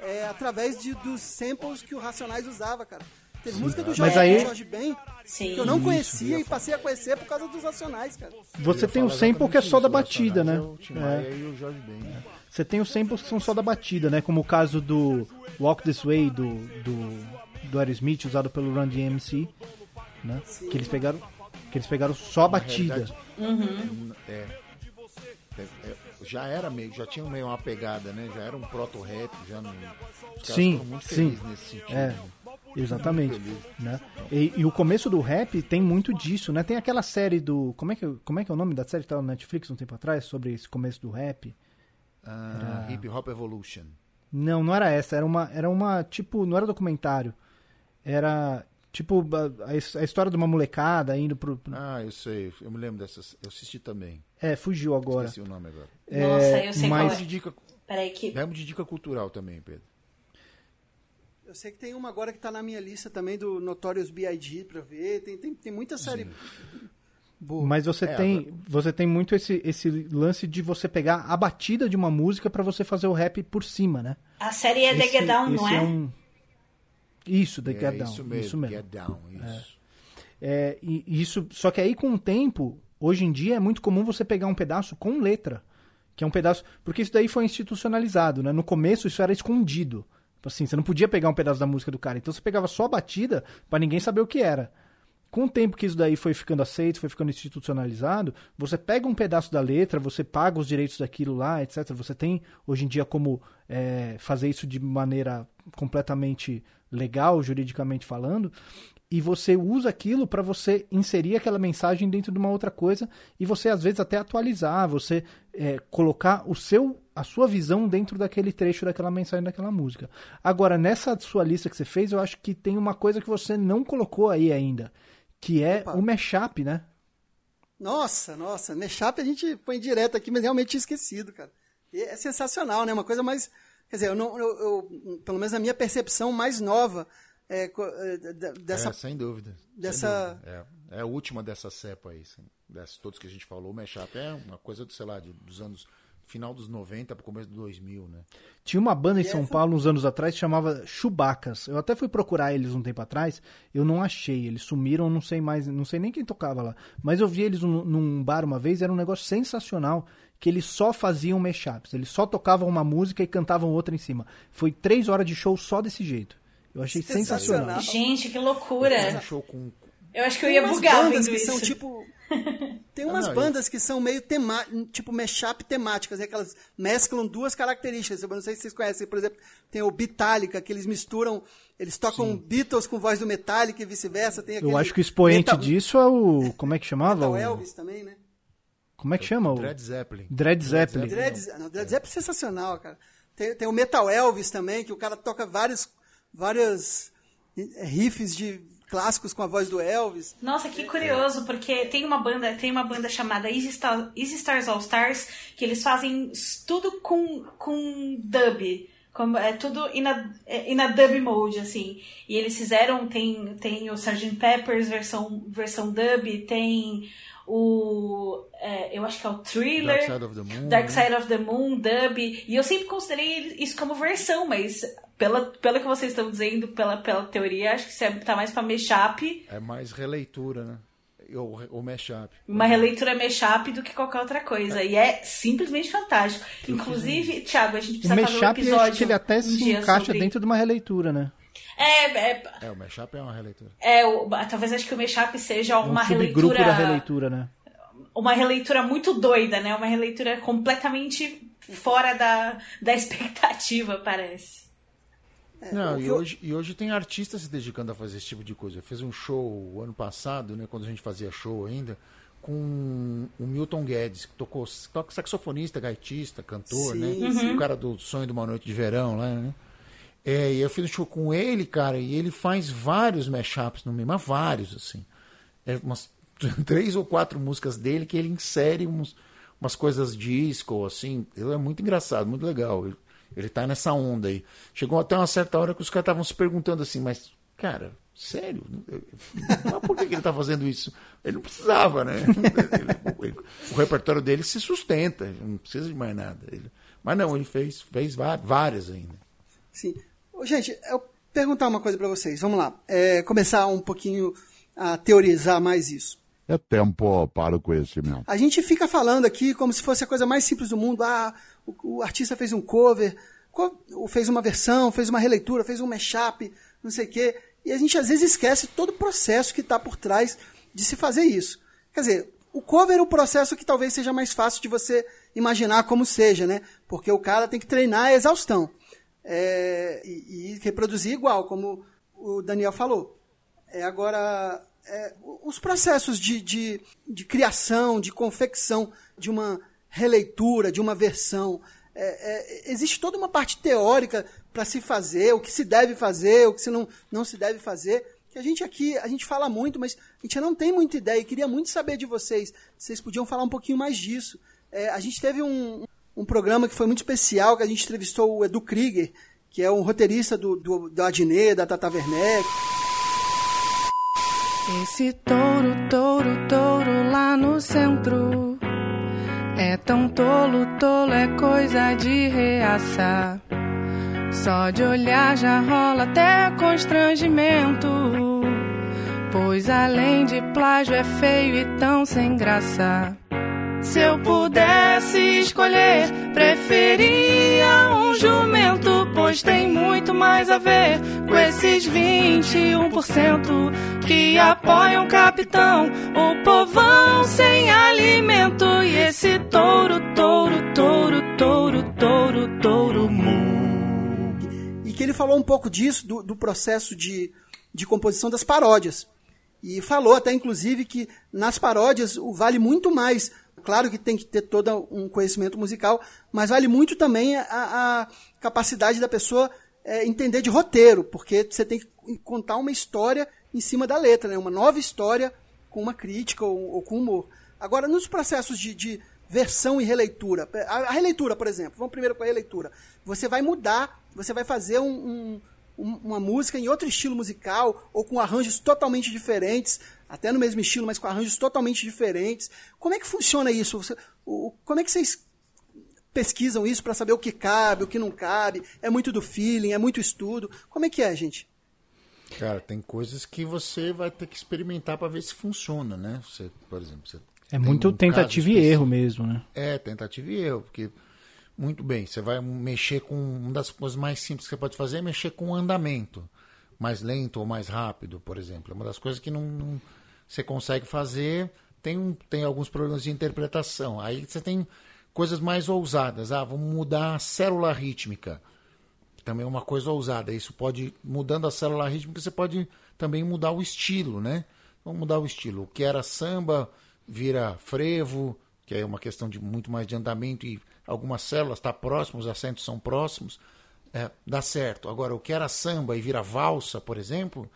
é, através de, dos samples que o Racionais usava, cara. Teve Sim, música do Jorge, aí... Jorge Ben Sim. que eu não conhecia Isso, e passei a conhecer por causa dos Racionais, cara. Você tem um sample que é só da batida, né? É. E o Jorge Ben. Você tem os samples que são só da batida, né? Como o caso do Walk This Way do, do, do Aerosmith, usado pelo Run DMC, né? Que eles pegaram que eles pegaram só a batida. Uhum. É, é, é, já era meio, já tinha meio uma pegada, né? Já era um proto-rap, já não, sim, sim, nesse sentido. É. Né? Exatamente, né? E, e, o começo do rap tem muito disso, né? Tem aquela série do como é que como é que é o nome da série que tava no Netflix um tempo atrás sobre esse começo do rap? Uh, Hip Hop Evolution. Não, não era essa. Era uma, era uma tipo, não era documentário. Era tipo a, a história de uma molecada indo pro, pro, Ah, eu sei. Eu me lembro dessas. Eu assisti também. É, fugiu agora. Esqueci o nome agora. É, Nossa, eu sei mas... qual é. Dica... Peraí que... Vamos de dica cultural também, Pedro. Eu sei que tem uma agora que está na minha lista também do Notorious B.I.G. para ver. Tem, tem, tem muita série. Sim. Boa. Mas você é, tem agora... você tem muito esse, esse lance de você pegar a batida de uma música para você fazer o rap por cima, né? A série é The Get Down, não é? é um... Isso, The é, Get Down. Isso mesmo, isso mesmo. Get Down, isso. É. é e isso, só que aí com o tempo, hoje em dia é muito comum você pegar um pedaço com letra, que é um pedaço, porque isso daí foi institucionalizado, né? No começo isso era escondido. Assim, você não podia pegar um pedaço da música do cara, então você pegava só a batida para ninguém saber o que era com o tempo que isso daí foi ficando aceito, foi ficando institucionalizado, você pega um pedaço da letra, você paga os direitos daquilo lá, etc. Você tem hoje em dia como é, fazer isso de maneira completamente legal, juridicamente falando, e você usa aquilo para você inserir aquela mensagem dentro de uma outra coisa e você às vezes até atualizar, você é, colocar o seu a sua visão dentro daquele trecho daquela mensagem daquela música. Agora nessa sua lista que você fez, eu acho que tem uma coisa que você não colocou aí ainda, que é Opa. o mashup, né? Nossa, nossa, mashup a gente põe direto aqui, mas realmente tinha esquecido, cara. E é sensacional, né? Uma coisa mais, quer dizer, eu não, eu, eu- pelo menos a minha percepção mais nova é, é, de- dessa É, sem dúvida. sem dessa- dúvida. É, é a última dessa cepa aí. Assim, dessas, todos que a gente falou, o mashup é uma coisa, do, sei lá, de- dos anos. Final dos 90 para começo do 2000, né? Tinha uma banda em E São essa- Paulo uns anos atrás que chamava Chubacas. Eu até fui procurar eles um tempo atrás, eu não achei. Eles sumiram, não sei mais, não sei nem quem tocava lá. Mas eu vi eles num, num bar uma vez, era um negócio sensacional, que eles só faziam mashups. Eles só tocavam uma música e cantavam outra em cima. Foi três horas de show só desse jeito. Eu achei sensacional. Sensacional. Gente, que um loucura. show com. Eu acho que eu ia bugar vendo que são isso. tipo. Tem umas não, eu- bandas que são meio tema, tipo mashup temáticas, né? que elas mesclam duas características. Eu não sei se vocês conhecem, por exemplo, tem o Beatallica, que eles misturam, eles tocam Beatles com voz do Metallica e vice-versa. Tem Eu aquele acho que o expoente Metal- disso é o. Como é que chamava? Metal O- Elvis também, né? Como é que chama? O Dread Zeppelin. Dread Zeppelin. Dread, não, Dread Zeppelin é sensacional, cara. Tem, tem o Metal Elvis também, que o cara toca vários, vários eh, riffs de clássicos com a voz do Elvis. Nossa, que curioso, porque tem uma banda, tem uma banda chamada Easy, Star- Easy Stars All Stars, que eles fazem tudo com, com dub. Como, é tudo in a, é, in a dub mode, assim. E eles fizeram, tem, tem o Sgt. Peppers versão, versão dub, tem o. é, eu acho que é o Thriller. Dark Side of the Moon. Dark né? Side of the Moon, dub. E eu sempre considerei isso como versão, mas pela, pelo que vocês estão dizendo, pela, pela teoria, acho que é, tá mais pra mashup. É mais releitura, né? O, o mashup. Uma releitura mashup do que qualquer outra coisa. E é simplesmente fantástico. Inclusive, Thiago, a gente O precisa fazer um episódio. acho que ele até um se encaixa sobre- dentro de uma releitura, né? É, é, É, o mashup é uma releitura. é o- talvez acho que o mashup seja É um uma subgrupo releitura. da releitura, né? Uma releitura muito doida, né? Uma releitura completamente fora da, da expectativa, parece. Não, o e que eu- hoje, e hoje tem artistas se dedicando a fazer esse tipo de coisa. Eu fiz um show ano passado, né, quando a gente fazia show ainda, com o Milton Guedes, que tocou, toca saxofonista, gaitista, cantor, Sim, né? sim. O cara do Sonho de uma Noite de Verão lá, né? É, e eu fiz um show com ele, cara, e ele faz vários mashups no meio, mas vários, assim. É umas três ou quatro músicas dele que ele insere uns, umas coisas disco, assim. Ele é muito engraçado, muito legal. Ele, ele tá nessa onda aí. Chegou até uma certa hora que os caras estavam se perguntando assim, mas, cara, sério? Mas por que, que ele tá fazendo isso? Ele não precisava, né? Ele- ele- o repertório dele se sustenta, não precisa de mais nada. Ele- mas não, ele fez, fez vá- várias ainda. Sim. Gente, eu perguntar uma coisa para vocês. Vamos lá. É, começar um pouquinho a teorizar mais isso. É tempo para o conhecimento. A gente fica falando aqui como se fosse a coisa mais simples do mundo. Ah, o, o artista fez um cover, fez uma versão, fez uma releitura, fez um mashup, não sei o quê. E a gente às vezes esquece todo o processo que está por trás de se fazer isso. Quer dizer, o cover é o processo que talvez seja mais fácil de você imaginar como seja, né? Porque o cara tem que treinar a exaustão. É, e, e reproduzir igual, como o Daniel falou. É, agora, é, os processos de, de, de criação, de confecção de uma releitura, de uma versão, é, é, existe toda uma parte teórica para se fazer, o que se deve fazer, o que se não, não se deve fazer, que a gente aqui, a gente fala muito, mas a gente não tem muita ideia, e queria muito saber de vocês, vocês podiam falar um pouquinho mais disso. É, a gente teve um, um programa que foi muito especial, que a gente entrevistou o Edu Krieger, que é um roteirista do, do, do Adnet, da Tata Werneck, Esse touro, touro, touro lá no centro é tão tolo, tolo é coisa de reaça. Só de olhar já rola até constrangimento. Pois além de plágio é feio e tão sem graça. Se eu pudesse escolher, preferia um jumento, pois tem muito mais a ver com esses 21% que apoiam o capitão, o povão sem alimento e esse touro, touro, touro, touro, touro, touro mu. e que ele falou um pouco disso, do, do processo de, de composição das paródias. E falou até, inclusive, que nas paródias vale muito mais. Claro que tem que ter todo um conhecimento musical, mas vale muito também a, a capacidade da pessoa é, entender de roteiro, porque você tem que contar uma história em cima da letra, né? uma nova história com uma crítica ou, ou com humor. Agora, nos processos de, de versão e releitura, a, a, releitura, por exemplo, vamos primeiro com a releitura. Você vai mudar, você vai fazer um, um, uma música em outro estilo musical ou com arranjos totalmente diferentes, até no mesmo estilo, mas com arranjos totalmente diferentes. Como é que funciona isso? Você, o, como é que vocês pesquisam isso para saber o que cabe, o que não cabe? É muito do feeling, é muito estudo. Como é que é, gente? Cara, tem coisas que você vai ter que experimentar para ver se funciona, né? Você, por exemplo, você é muito um tentativa e erro mesmo, né? É, tentativa e erro, porque muito bem, você vai mexer com uma das coisas mais simples que você pode fazer é mexer com o andamento, mais lento ou mais rápido, por exemplo. É uma das coisas que não, não você consegue fazer, tem, tem alguns problemas de interpretação. Aí você tem coisas mais ousadas. Ah, vamos mudar a célula rítmica. Também é uma coisa ousada. Isso pode, mudando a célula rítmica, você pode também mudar o estilo, né? Vamos mudar o estilo. O que era samba vira frevo, que é uma questão de muito mais de andamento e algumas células estão tá próximas, os acentos são próximos. É, dá certo. Agora, o que era samba e vira valsa, por exemplo,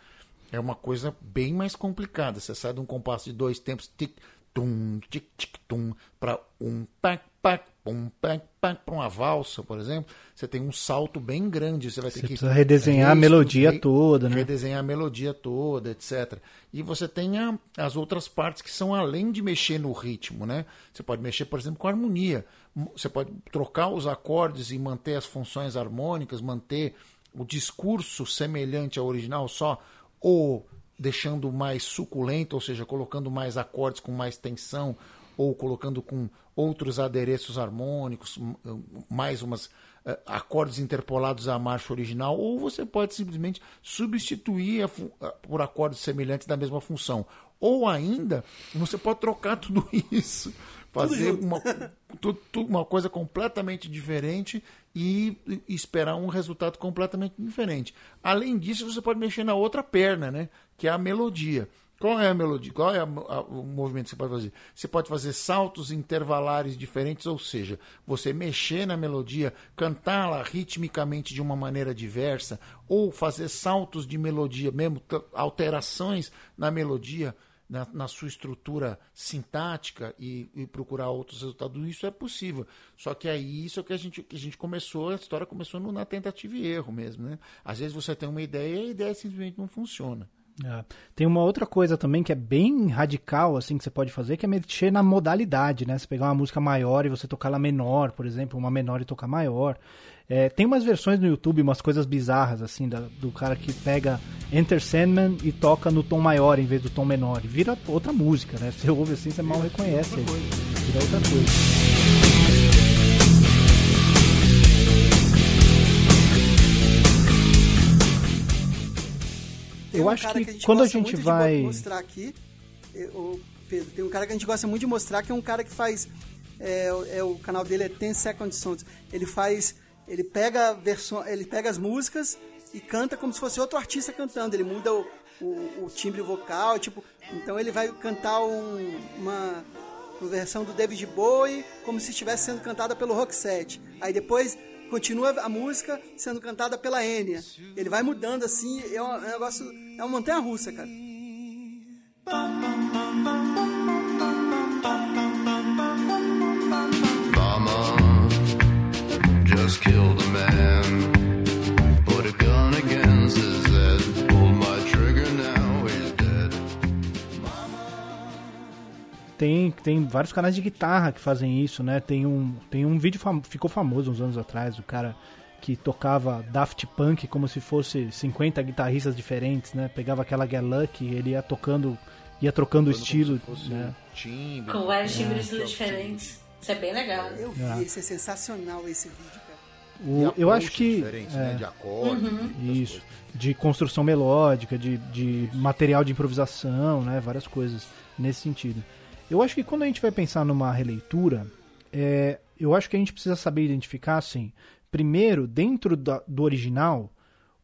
é uma coisa bem mais complicada. Você sai de um compasso de dois tempos, tic, tum, tic, tic, tum, para um pac, pac, pum, pac, pac, para uma valsa, por exemplo, você tem um salto bem grande. Você vai ter você que precisa redesenhar a melodia re, toda, né? Redesenhar a melodia toda, etc. E você tem a, as outras partes que são além de mexer no ritmo, né? Você pode mexer, por exemplo, com a harmonia. Você pode trocar os acordes e manter as funções harmônicas, manter o discurso semelhante ao original, só ou deixando mais suculento, ou seja, colocando mais acordes com mais tensão, ou colocando com outros adereços harmônicos, mais umas uh, acordes interpolados à marcha original, ou você pode simplesmente substituir por acordes semelhantes da mesma função. Ou ainda, você pode trocar tudo isso, fazer uma, uma coisa completamente diferente e esperar um resultado completamente diferente. Além disso, você pode mexer na outra perna, né? que é a melodia. Qual é a melodia? Qual é a, a, o movimento que você pode fazer? Você pode fazer saltos intervalares diferentes, ou seja, você mexer na melodia, cantá-la ritmicamente de uma maneira diversa, ou fazer saltos de melodia, mesmo alterações na melodia na, na sua estrutura sintática e, e, procurar outros resultados, isso é possível. Só que aí isso é que a gente, que a gente começou, a história começou no, na tentativa e erro mesmo. Né? Às vezes você tem uma ideia e a ideia simplesmente não funciona. É. Tem uma outra coisa também que é bem radical, assim, que você pode fazer, que é mexer na modalidade, né? Você pegar uma música maior e você tocar ela menor, por exemplo, uma menor e tocar maior. É, tem umas versões no YouTube, umas coisas bizarras, assim, da, do cara que pega Enter Sandman e toca no tom maior em vez do tom menor. E vira outra música, né? Você ouve assim, você mal reconhece. Ele. Vira outra coisa. Tem eu um acho que, que a quando a gente vai mostrar aqui, eu, Pedro, tem um cara que a gente gosta muito de mostrar que é um cara que faz é, é o canal dele é 10 Second Songs. Ele faz ele pega, versão, ele pega as músicas e canta como se fosse outro artista cantando. Ele muda o, o, o timbre vocal, tipo, então ele vai cantar um, uma, uma, versão do David Bowie como se estivesse sendo cantada pelo Roxette. Aí depois continua a música sendo cantada pela Enya. Ele vai mudando assim, é um, é um negócio, é uma montanha russa, cara. just killed Tem, tem vários canais de guitarra que fazem isso, né? Tem um, tem um vídeo fam ficou famoso uns anos atrás, o cara que tocava Daft Punk como se fosse 50 guitarristas diferentes, né? Pegava aquela Get Lucky, ele ia tocando, ia trocando o estilo, né? Timbre, Com vários timbres é, diferentes. Isso é bem legal. Eu vi, é. esse é sensacional esse vídeo. O, eu acho que. Né, é, né, de acorde, uhum. Isso. De construção melódica, de, de material de improvisação, né? Várias coisas nesse sentido. Eu acho que quando a gente vai pensar numa releitura, é, eu acho que a gente precisa saber identificar, assim, primeiro, dentro da, do original,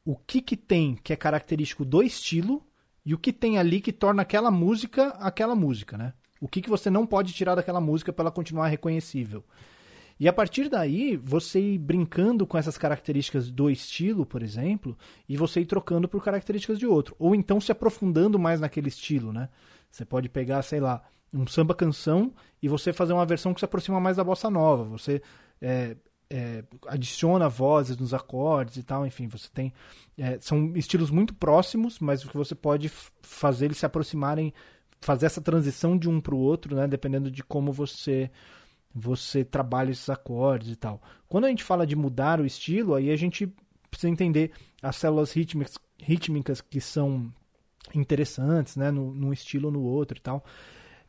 o que que tem que é característico do estilo e o que tem ali que torna aquela música aquela música, né? O que que você não pode tirar daquela música para ela continuar reconhecível. E a partir daí, você ir brincando com essas características do estilo, por exemplo, e você ir trocando por características de outro. Ou então se aprofundando mais naquele estilo, né? Você pode pegar, sei lá, um samba canção e você fazer uma versão que se aproxima mais da bossa nova. Você é, é, adiciona vozes nos acordes e tal, enfim, você tem. É, são estilos muito próximos, mas que você pode fazer eles se aproximarem, fazer essa transição de um para o outro, né? Dependendo de como você você trabalha esses acordes e tal. Quando a gente fala de mudar o estilo, aí a gente precisa entender as células rítmicas, rítmicas que são interessantes, né, no, num estilo ou no outro e tal.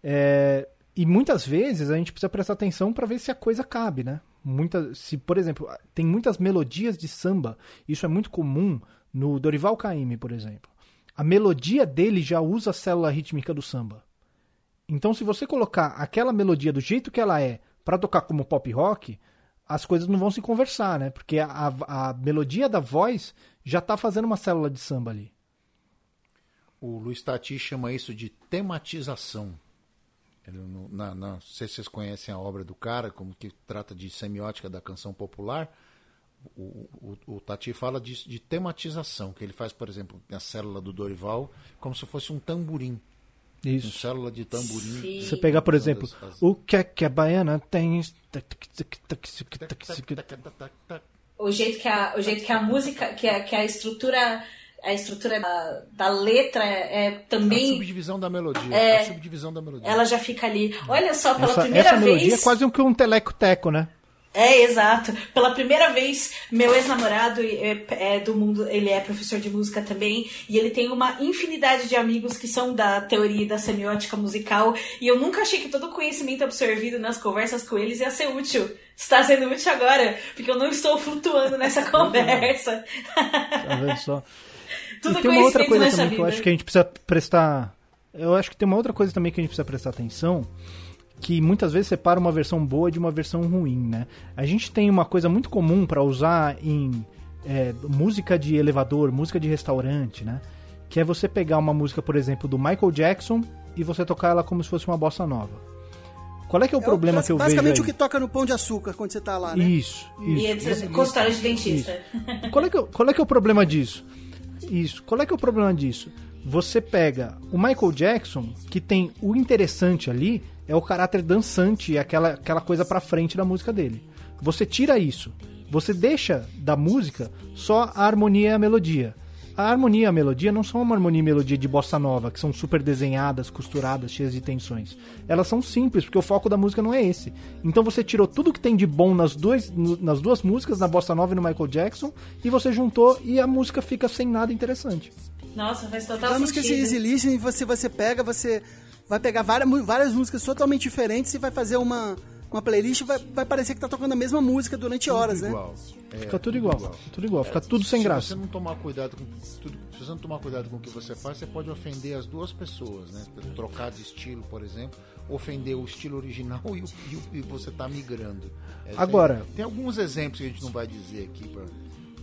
É, e muitas vezes a gente precisa prestar atenção para ver se a coisa cabe, né? Muita, se, por exemplo, tem muitas melodias de samba, isso é muito comum no Dorival Caymmi, por exemplo. A melodia dele já usa a célula rítmica do samba. Então, se você colocar aquela melodia do jeito que ela é para tocar como pop rock, as coisas não vão se conversar, né? Porque a, a melodia da voz já está fazendo uma célula de samba ali. O Luiz Tati chama isso de tematização. Ele, na, na, não sei se vocês conhecem a obra do cara, como que trata de semiótica da canção popular. O, o, o Tati fala de, de tematização, que ele faz, por exemplo, na célula do Dorival, como se fosse um tamborim. Isso. Com célula de tamborim. Sim. Você pegar, por exemplo, as... o que é que a baiana tem. O jeito que a, o jeito que a música, que a, que a estrutura a estrutura da, da letra é, também. A subdivisão da melodia. É, a subdivisão da melodia. Ela já fica ali. Olha só, pela essa, primeira essa vez. melodia é quase um que um teleco-teco, né? É, exato. Pela primeira vez, meu ex-namorado é, é, do mundo, ele é professor de música também, e ele tem uma infinidade de amigos que são da teoria da semiótica musical, e eu nunca achei que todo o conhecimento absorvido nas conversas com eles ia ser útil. Está sendo útil agora, porque eu não estou flutuando nessa conversa. Tá vendo só? Tudo e tem uma outra coisa também vida. que eu acho que a gente precisa prestar. Eu acho que tem uma outra coisa também que a gente precisa prestar atenção, que muitas vezes separa uma versão boa de uma versão ruim, né? A gente tem uma coisa muito comum para usar em é, música de elevador, música de restaurante, né? Que é você pegar uma música, por exemplo, do Michael Jackson e você tocar ela como se fosse uma bossa nova. Qual é que é o É problema bas- que eu vejo Basicamente o que toca no pão de açúcar quando você tá lá, né? Isso, E isso. é consultório de dentista. Qual é, que, é o- qual é que é o problema disso? Isso. Qual é que é o problema disso? Você pega o Michael Jackson, que tem o interessante ali, é o caráter dançante, é aquela, aquela coisa pra frente da música dele. Você tira isso. Você deixa da música só a harmonia e a melodia. A harmonia e a melodia não são uma harmonia e melodia de bossa nova, que são super desenhadas, costuradas, cheias de tensões. Elas são simples, porque o foco da música não é esse. Então você tirou tudo que tem de bom nas duas, nas duas músicas, na bossa nova e no Michael Jackson, e você juntou e a música fica sem nada interessante. Nossa, faz total Digamos que esse sentido. easy listening, você, você pega, você vai pegar várias, várias músicas totalmente diferentes e vai fazer uma, uma playlist vai, vai parecer que tá tocando a mesma música durante horas, né? igual. É, Fica tudo igual. Tudo igual, fica tudo sem se graça. você não tomar cuidado com tudo, se você não tomar cuidado com o que você faz, você pode ofender as duas pessoas, né? Trocar de estilo, por exemplo, ofender o estilo original e, o- e o- e você tá migrando. É, tem- Agora- tem, alguns exemplos que a gente não vai dizer aqui pra,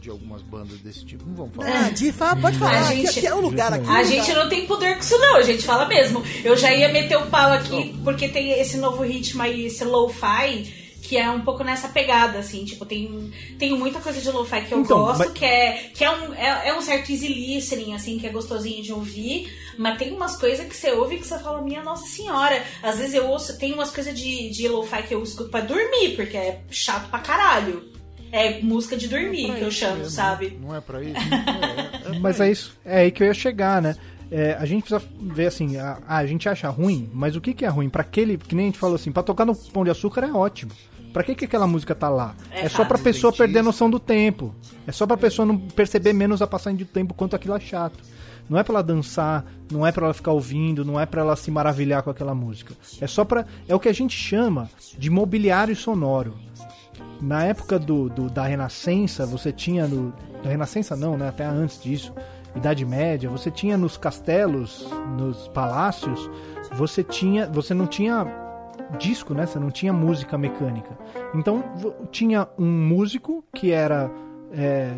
de algumas bandas desse tipo. Não vamos falar. Ah, Di, fala, pode falar, A aqui, gente- aqui é o lugar aqui. é A lugar. gente não tem poder com isso, não. A gente fala mesmo. Eu já ia meter o pau aqui, porque tem esse novo ritmo aí, esse lo-fi, que é um pouco nessa pegada, assim. Tipo, tem, tem muita coisa de lo-fi que eu Então, gosto, mas- que, é, que é, um, é, é um certo easy listening, assim, que é gostosinho de ouvir. Mas tem umas coisas que você ouve que você fala, minha nossa senhora. Às vezes eu ouço, tem umas coisas de, de lo-fi que eu escuto pra dormir, porque é chato pra caralho. É música de dormir, Pra que eu chamo, mesmo, sabe? Não é pra isso? É, é, é Mas pra é isso, é aí que eu ia chegar, né? É, a gente precisa ver assim, a, a gente acha ruim, mas o que, que é ruim? Pra aquele, que nem a gente falou assim, pra tocar no Pão de Açúcar é ótimo. Pra que, que aquela música tá lá? É É, só pra pessoa perder a noção do tempo. É só pra pessoa não perceber menos a passagem de tempo quanto aquilo é chato. Não é pra ela dançar, não é pra ela ficar ouvindo, não é pra ela se maravilhar com aquela música. É só pra. É o que a gente chama de mobiliário sonoro na época do, do, da Renascença, você tinha no. Da Renascença não, né? Até antes disso, Idade Média, você tinha nos castelos, nos palácios, você tinha. Você não tinha disco, né? Você não tinha música mecânica. Então tinha um músico que era é,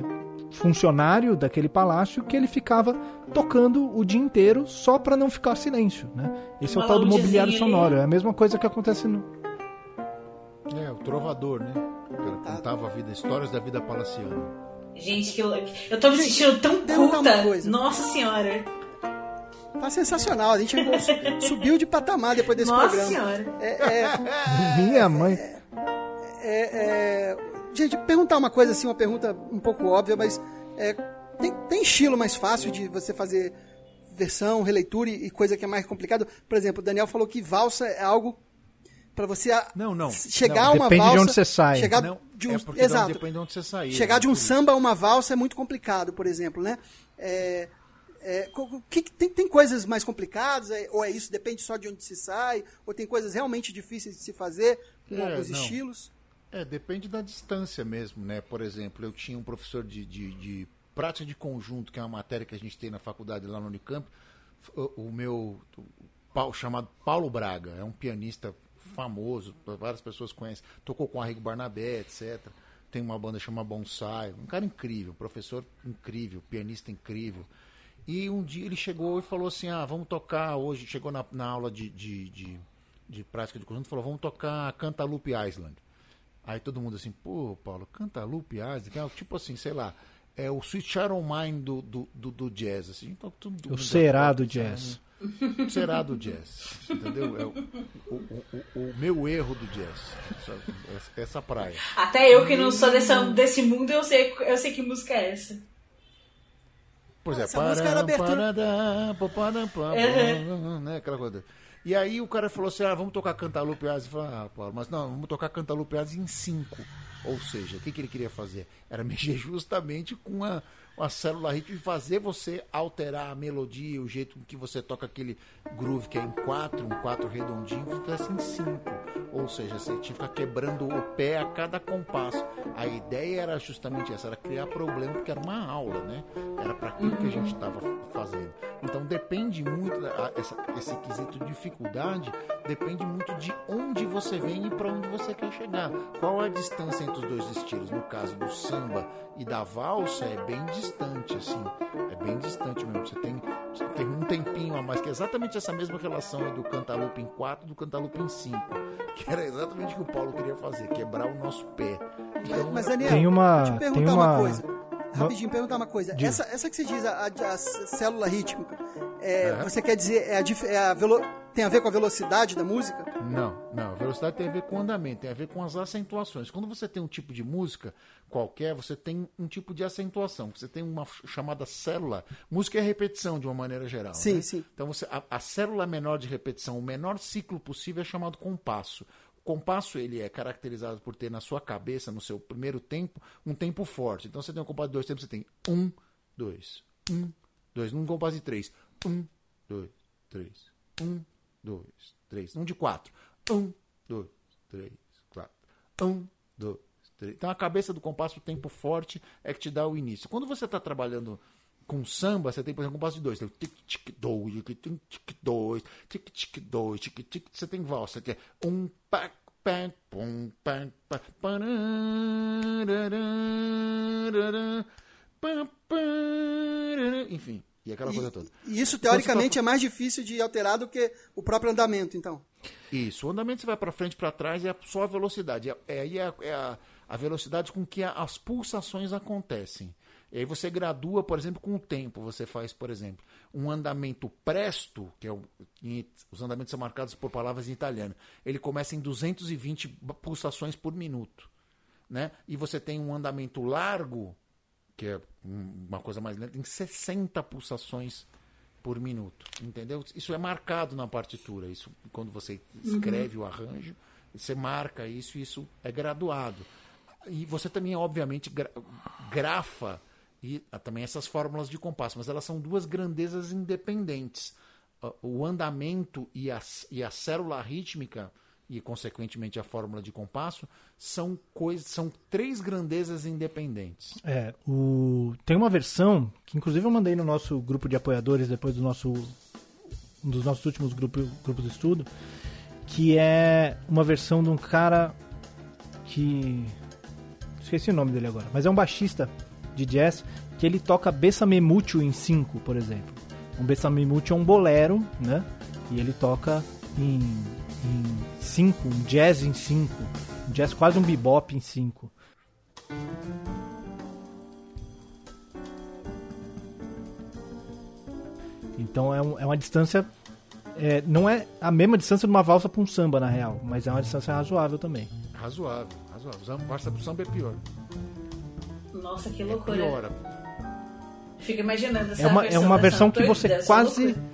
funcionário daquele palácio que ele ficava tocando o dia inteiro só para não ficar silêncio, né? Esse é o tal do mobiliário sonoro. É a mesma coisa que acontece no, é, o trovador, né? Ela contava a vida, histórias da vida palaciana. Gente, que eu, eu tô me sentindo tão culta. Nossa senhora. Tá sensacional. A gente subiu de patamar depois desse Nossa programa. Senhora. É, é, Minha mãe. É, é, é, é gente, perguntar uma coisa assim, uma pergunta um pouco óbvia, mas tem, tem estilo mais fácil de você fazer versão, releitura e, e coisa que é mais complicado? Por exemplo, o Daniel falou que valsa é algo para você não, não, chegar não, a uma depende valsa. Depende de onde você sai. Chegar não, de um, é exato. Depende de onde você sair. Né, chegar de um samba a uma valsa é muito complicado, por exemplo, né? É, é, que, tem, tem coisas mais complicadas, é, ou é isso, depende só de onde se sai, ou tem coisas realmente difíceis de se fazer com é, alguns estilos? É, depende da distância mesmo, né? Por exemplo, eu tinha um professor de, de, de prática de conjunto, que é uma matéria que a gente tem na faculdade lá no Unicamp, o, o meu o, chamado Paulo Braga, é um pianista famoso, várias pessoas conhecem. Tocou com o Arrigo Barnabé, etc. Tem uma banda chamada Bonsai. Um cara incrível, professor incrível, pianista incrível. E um dia ele chegou e falou assim: Ah, vamos tocar hoje. Chegou na, na aula de, de, de, de prática de conjunto falou: Vamos tocar Cantaloupe Island. Aí todo mundo assim: Pô, Paulo, Cantaloupe Island? É tipo assim, sei lá é o Sweet Shadow Mind do, do, do, do jazz. Assim. Então, tudo, o será do jazz será do jazz, entendeu? É o, o, o, o, meu erro do jazz, essa, essa, praia. Até eu que não sou desse, desse mundo, eu sei, eu sei que música é essa. Pois é, essa para, música era abertura. Né, aquela coisa. E aí o cara falou assim, ah, vamos tocar Cantaloupe Asi. Eu falei, ah, Paulo, mas não, vamos tocar Cantaloupe Asi em cinco. Ou seja, o que, que ele queria fazer? Era mexer justamente com a uma célula rítmica e fazer você alterar a melodia, o jeito com que você toca aquele groove que é em quatro, um quatro redondinho, fica em cinco. Ou seja, você tinha que ficar quebrando o pé a cada compasso. A ideia era justamente essa, era criar problema, porque era uma aula, né? Era para aquilo que a gente estava fazendo. Então depende muito, né, essa, esse quesito de dificuldade depende muito de onde você vem e para onde você quer chegar. Qual é a distância entre os dois estilos? No caso do samba e da valsa, é bem distante distante, assim. É bem distante mesmo. Você tem, tem um tempinho a mais, que é exatamente essa mesma relação aí do Cantaloupe em 4 e do Cantaloupe em 5. Que era exatamente o que o Paulo queria fazer, quebrar o nosso pé. Então, Mas, Daniel, tem uma, te perguntar uma... uma coisa rapidinho, perguntar uma coisa. Essa, essa que você diz, a, a célula rítmica, é, é. você quer dizer, é a, é a velo, tem a ver com a velocidade da música? Não, não. A velocidade tem a ver com o andamento, tem a ver com as acentuações. Quando você tem um tipo de música qualquer, você tem um tipo de acentuação. Você tem uma chamada célula. Música é repetição, de uma maneira geral. Sim, né? sim. Então, você, a, a célula menor de repetição, o menor ciclo possível, é chamado compasso compasso ele é caracterizado por ter na sua cabeça, no seu primeiro tempo, um tempo forte. Então você tem um compasso de dois tempos, você tem um, dois, um, dois. Num compasso de três, um, dois, três, um, dois, três. Num de quatro, um, dois, três, quatro, um, dois, três. Então a cabeça do compasso, o tempo forte, é que te dá o início. Quando você está trabalhando com samba, você tem, por exemplo, um passo de dois. Tem tic tic dois, tic tic dois, tic tic dois, tic tic. Você tem valsa, você é um pac pam pum pam pam enfim, e aquela e, coisa toda. E isso teoricamente é mais difícil de alterar do que o próprio andamento, então. Isso, o andamento você vai para frente, para trás, é só a velocidade. É, é, é, a, é a, a velocidade com que a, as pulsações acontecem. E aí você gradua, por exemplo, com o tempo. Você faz, por exemplo, um andamento presto, que é o, os andamentos são marcados por palavras em italiano. Ele começa em 220 pulsações por minuto. Né? E você tem um andamento largo, que é uma coisa mais lenta, em 60 pulsações por minuto. Entendeu? Isso é marcado na partitura. Isso quando você escreve uhum. o arranjo, você marca isso isso é graduado. E você também, obviamente, gra grafa e ah, também essas fórmulas de compasso, mas elas são duas grandezas independentes. Ah, o andamento e a, e a célula rítmica e consequentemente a fórmula de compasso são coisas são três grandezas independentes. É, o tem uma versão que inclusive eu mandei no nosso grupo de apoiadores depois do nosso um dos nossos últimos grupos grupos de estudo, que é uma versão de um cara que esqueci o nome dele agora, mas é um baixista de jazz que ele toca Bessame Mucho em 5, por exemplo. Um Bessame Mucho é um bolero, né? E ele toca em 5, um jazz em 5, um jazz quase um bebop em 5. Então é, um, é uma distância. É, não é a mesma distância de uma valsa para um samba, na real, mas é uma distância razoável também. Razoável, razoável. Valsa para o samba é pior. Nossa, que loucura. É pior. Fica imaginando essa é uma, versão. É uma versão que você quase. loucura.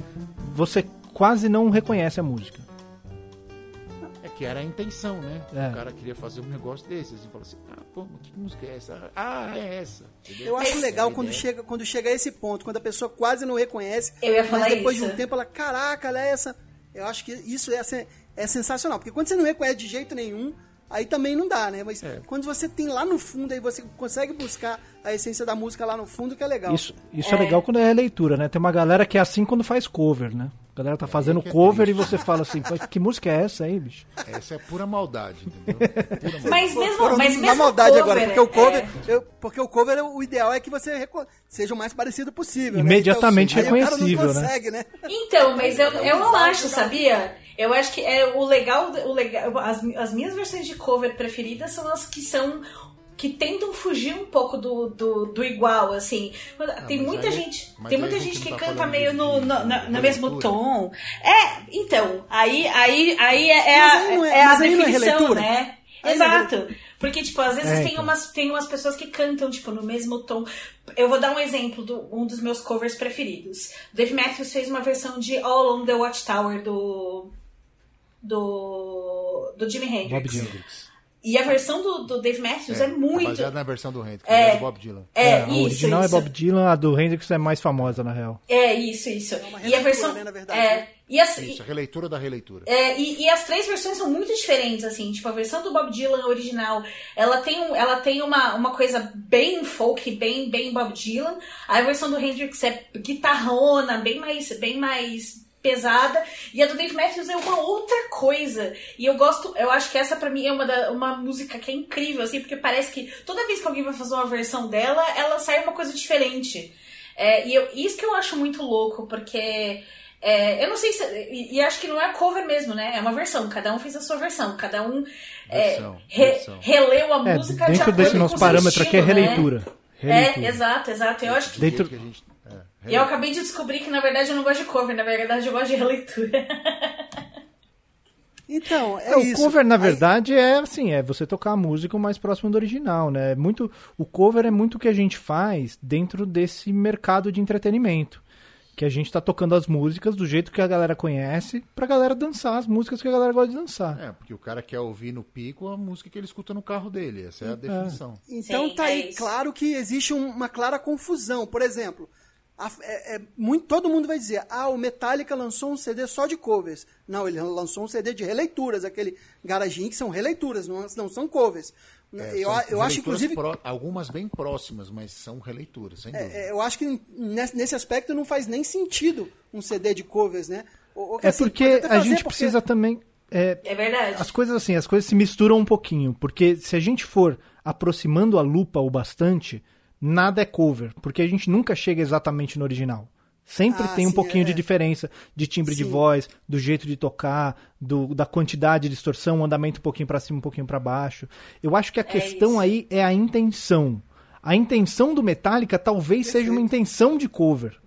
Você quase não reconhece a música. É que era a intenção, né? É. O cara queria fazer um negócio desse, assim, falou assim, ah, pô, mas que música é essa? Ah, é essa. Entendeu? Eu acho Essa legal é quando ideia. chega, quando chega a esse ponto, quando a pessoa quase não reconhece, Eu ia falar mas depois isso. de um tempo ela, caraca, ela é essa. Eu acho que isso é, é sensacional, porque quando você não reconhece de jeito nenhum, aí também não dá, né? Mas É. quando você tem lá no fundo, aí você consegue buscar a essência da música lá no fundo, que é legal. Isso, isso é. legal quando é releitura, né? Tem uma galera que é assim quando faz cover, né? A galera tá fazendo que é cover e você fala assim, "Pô, que música é essa aí, bicho? Essa é pura maldade, entendeu? Pura maldade. Mas mesmo, mas mesmo maldade cover, agora, porque o cover, é, eu- porque o cover, o ideal é que você seja o mais parecido possível. Imediatamente né? Então, aí reconhecível, o cara né? não consegue, né? Então, mas eu, eu não acho, sabia? Eu acho que é o legal, o legal as, as minhas versões de cover preferidas são as que são que tentam fugir um pouco do, do, do igual, assim. tem mas muita aí- gente, tem muita a gente que tá canta meio no, no, na- no mesmo tom. É, então, aí, aí, aí é, é a, aí não é- é a é definição, né? Aí é Exato. Porque, tipo, às vezes É, tem, então. umas, tem umas pessoas que cantam, tipo, no mesmo tom. Eu vou dar um exemplo de um dos meus covers preferidos. Dave Matthews fez uma versão de All Along the Watchtower do. Do. do Jimi Bob Hendrix. E a versão do, do Dave Matthews é, muito. Baseado na versão do Hendrix, É. é. do Bob Dylan. É, a isso. original isso. é Bob Dylan, a do Hendrix é mais famosa, na real. É, isso, isso. uma e a releitura, versão. né, na verdade, é, né? e as, Isso, a releitura da releitura. É, e, e as três versões são muito diferentes, assim. Tipo, a versão do Bob Dylan original, ela tem, um, ela tem uma, uma coisa bem folk, bem, bem Bob Dylan. A versão do Hendrix é guitarrona, bem mais, bem mais pesada. E a do Dave Matthews é uma outra coisa. E eu gosto, eu acho que essa pra mim é uma, da, uma música que é incrível, assim, porque parece que toda vez que alguém vai fazer uma versão dela, ela sai uma coisa diferente. É, e eu, isso que eu acho muito louco, porque é, eu não sei se. E, e acho que não é cover mesmo, né? É uma versão. Cada um fez a sua versão. Cada um é, Versão, re- versão. releu a É, música de dentro acordo desse nosso parâmetro aqui é estilo, né? releitura. Releitura. É, exato, exato. Eu acho que. Dentro- que a gente- é, E eu acabei de descobrir que, na verdade, eu não gosto de cover, na verdade, eu gosto de releitura. Então, é, É, o isso. cover, na Aí- verdade, é assim, é você tocar a música o mais próximo do original, né? É Muito, o cover é muito o que a gente faz dentro desse mercado de entretenimento. Que a gente tá tocando as músicas do jeito que a galera conhece, pra galera dançar as músicas que a galera gosta de dançar. É, porque o cara quer ouvir no pico a música que ele escuta no carro dele. Essa é a definição. Então Sim, tá é aí isso. claro que existe um- uma clara confusão. Por exemplo, a- é- é muito, todo mundo vai dizer, ah, o Metallica lançou um CD só de covers. Não, ele lançou um CD de releituras, aquele Garagem que são releituras, não, não são covers. É, eu são eu acho, inclusive, pró- algumas bem próximas, mas são releituras, sem dúvida. é, eu acho que nesse, nesse aspecto não faz nem sentido um CD de covers, né? Ou- ou É assim, porque a gente porque- precisa também. é, É verdade. as coisas assim, as coisas se misturam um pouquinho, porque se a gente for aproximando a lupa o bastante, nada é cover, porque a gente nunca chega exatamente no original. Sempre Ah, tem um sim, pouquinho é. de diferença de timbre de Sim. voz, do jeito de tocar, do, da quantidade de distorção, um andamento um pouquinho pra cima, um pouquinho pra baixo. Eu acho que a questão isso. aí é a intenção. A intenção do Metallica talvez seja uma intenção de cover.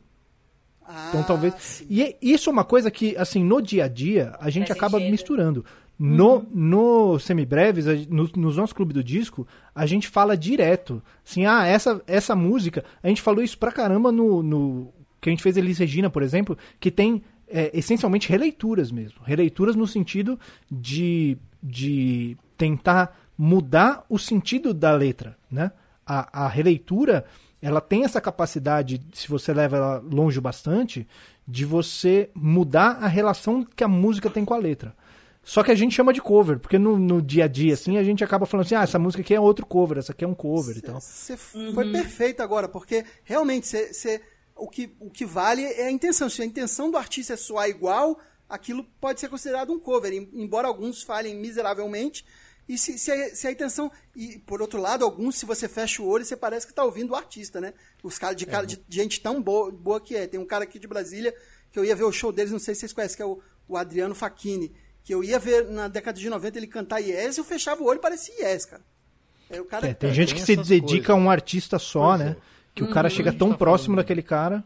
Ah, Então talvez. sim. E é- isso é uma coisa que, assim, no dia a dia, a gente acaba sentido. misturando. No, no Semibreves, no, nos nossos clubes do disco, a gente fala direto. Assim, ah, essa, essa música. A gente falou isso pra caramba no. no que a gente fez Elis Regina, por exemplo, que tem é, essencialmente releituras mesmo. Releituras no sentido de, de tentar mudar o sentido da letra, né? A, a releitura, ela tem essa capacidade, se você leva ela longe bastante, de você mudar a relação que a música tem com a letra. Só que a gente chama de cover, porque no, no dia a dia, assim, a gente acaba falando assim, ah, essa música aqui é outro cover, essa aqui é um cover e tal. Você foi perfeito agora, porque realmente você, o, que, o que vale é a intenção. Se a intenção do artista é soar igual, aquilo pode ser considerado um cover. Em- Embora alguns falhem miseravelmente, E se, se, a, se a intenção. E, por outro lado, alguns, se você fecha o olho, você parece que tá ouvindo o artista, né? Os caras de, cara, de, de gente tão boa, boa que é. Tem um cara aqui de Brasília que eu ia ver o show deles, não sei se vocês conhecem, que é o, o Adriano Facchini. Que eu ia ver na década de 90 ele cantar Yes, eu fechava o olho e parecia Yes, cara. Aí o cara É, tem É, gente tem que se dedica coisas. a um artista só, Pois né? é. Que o cara Uhum. chega gente tão tá próximo falando- daquele cara.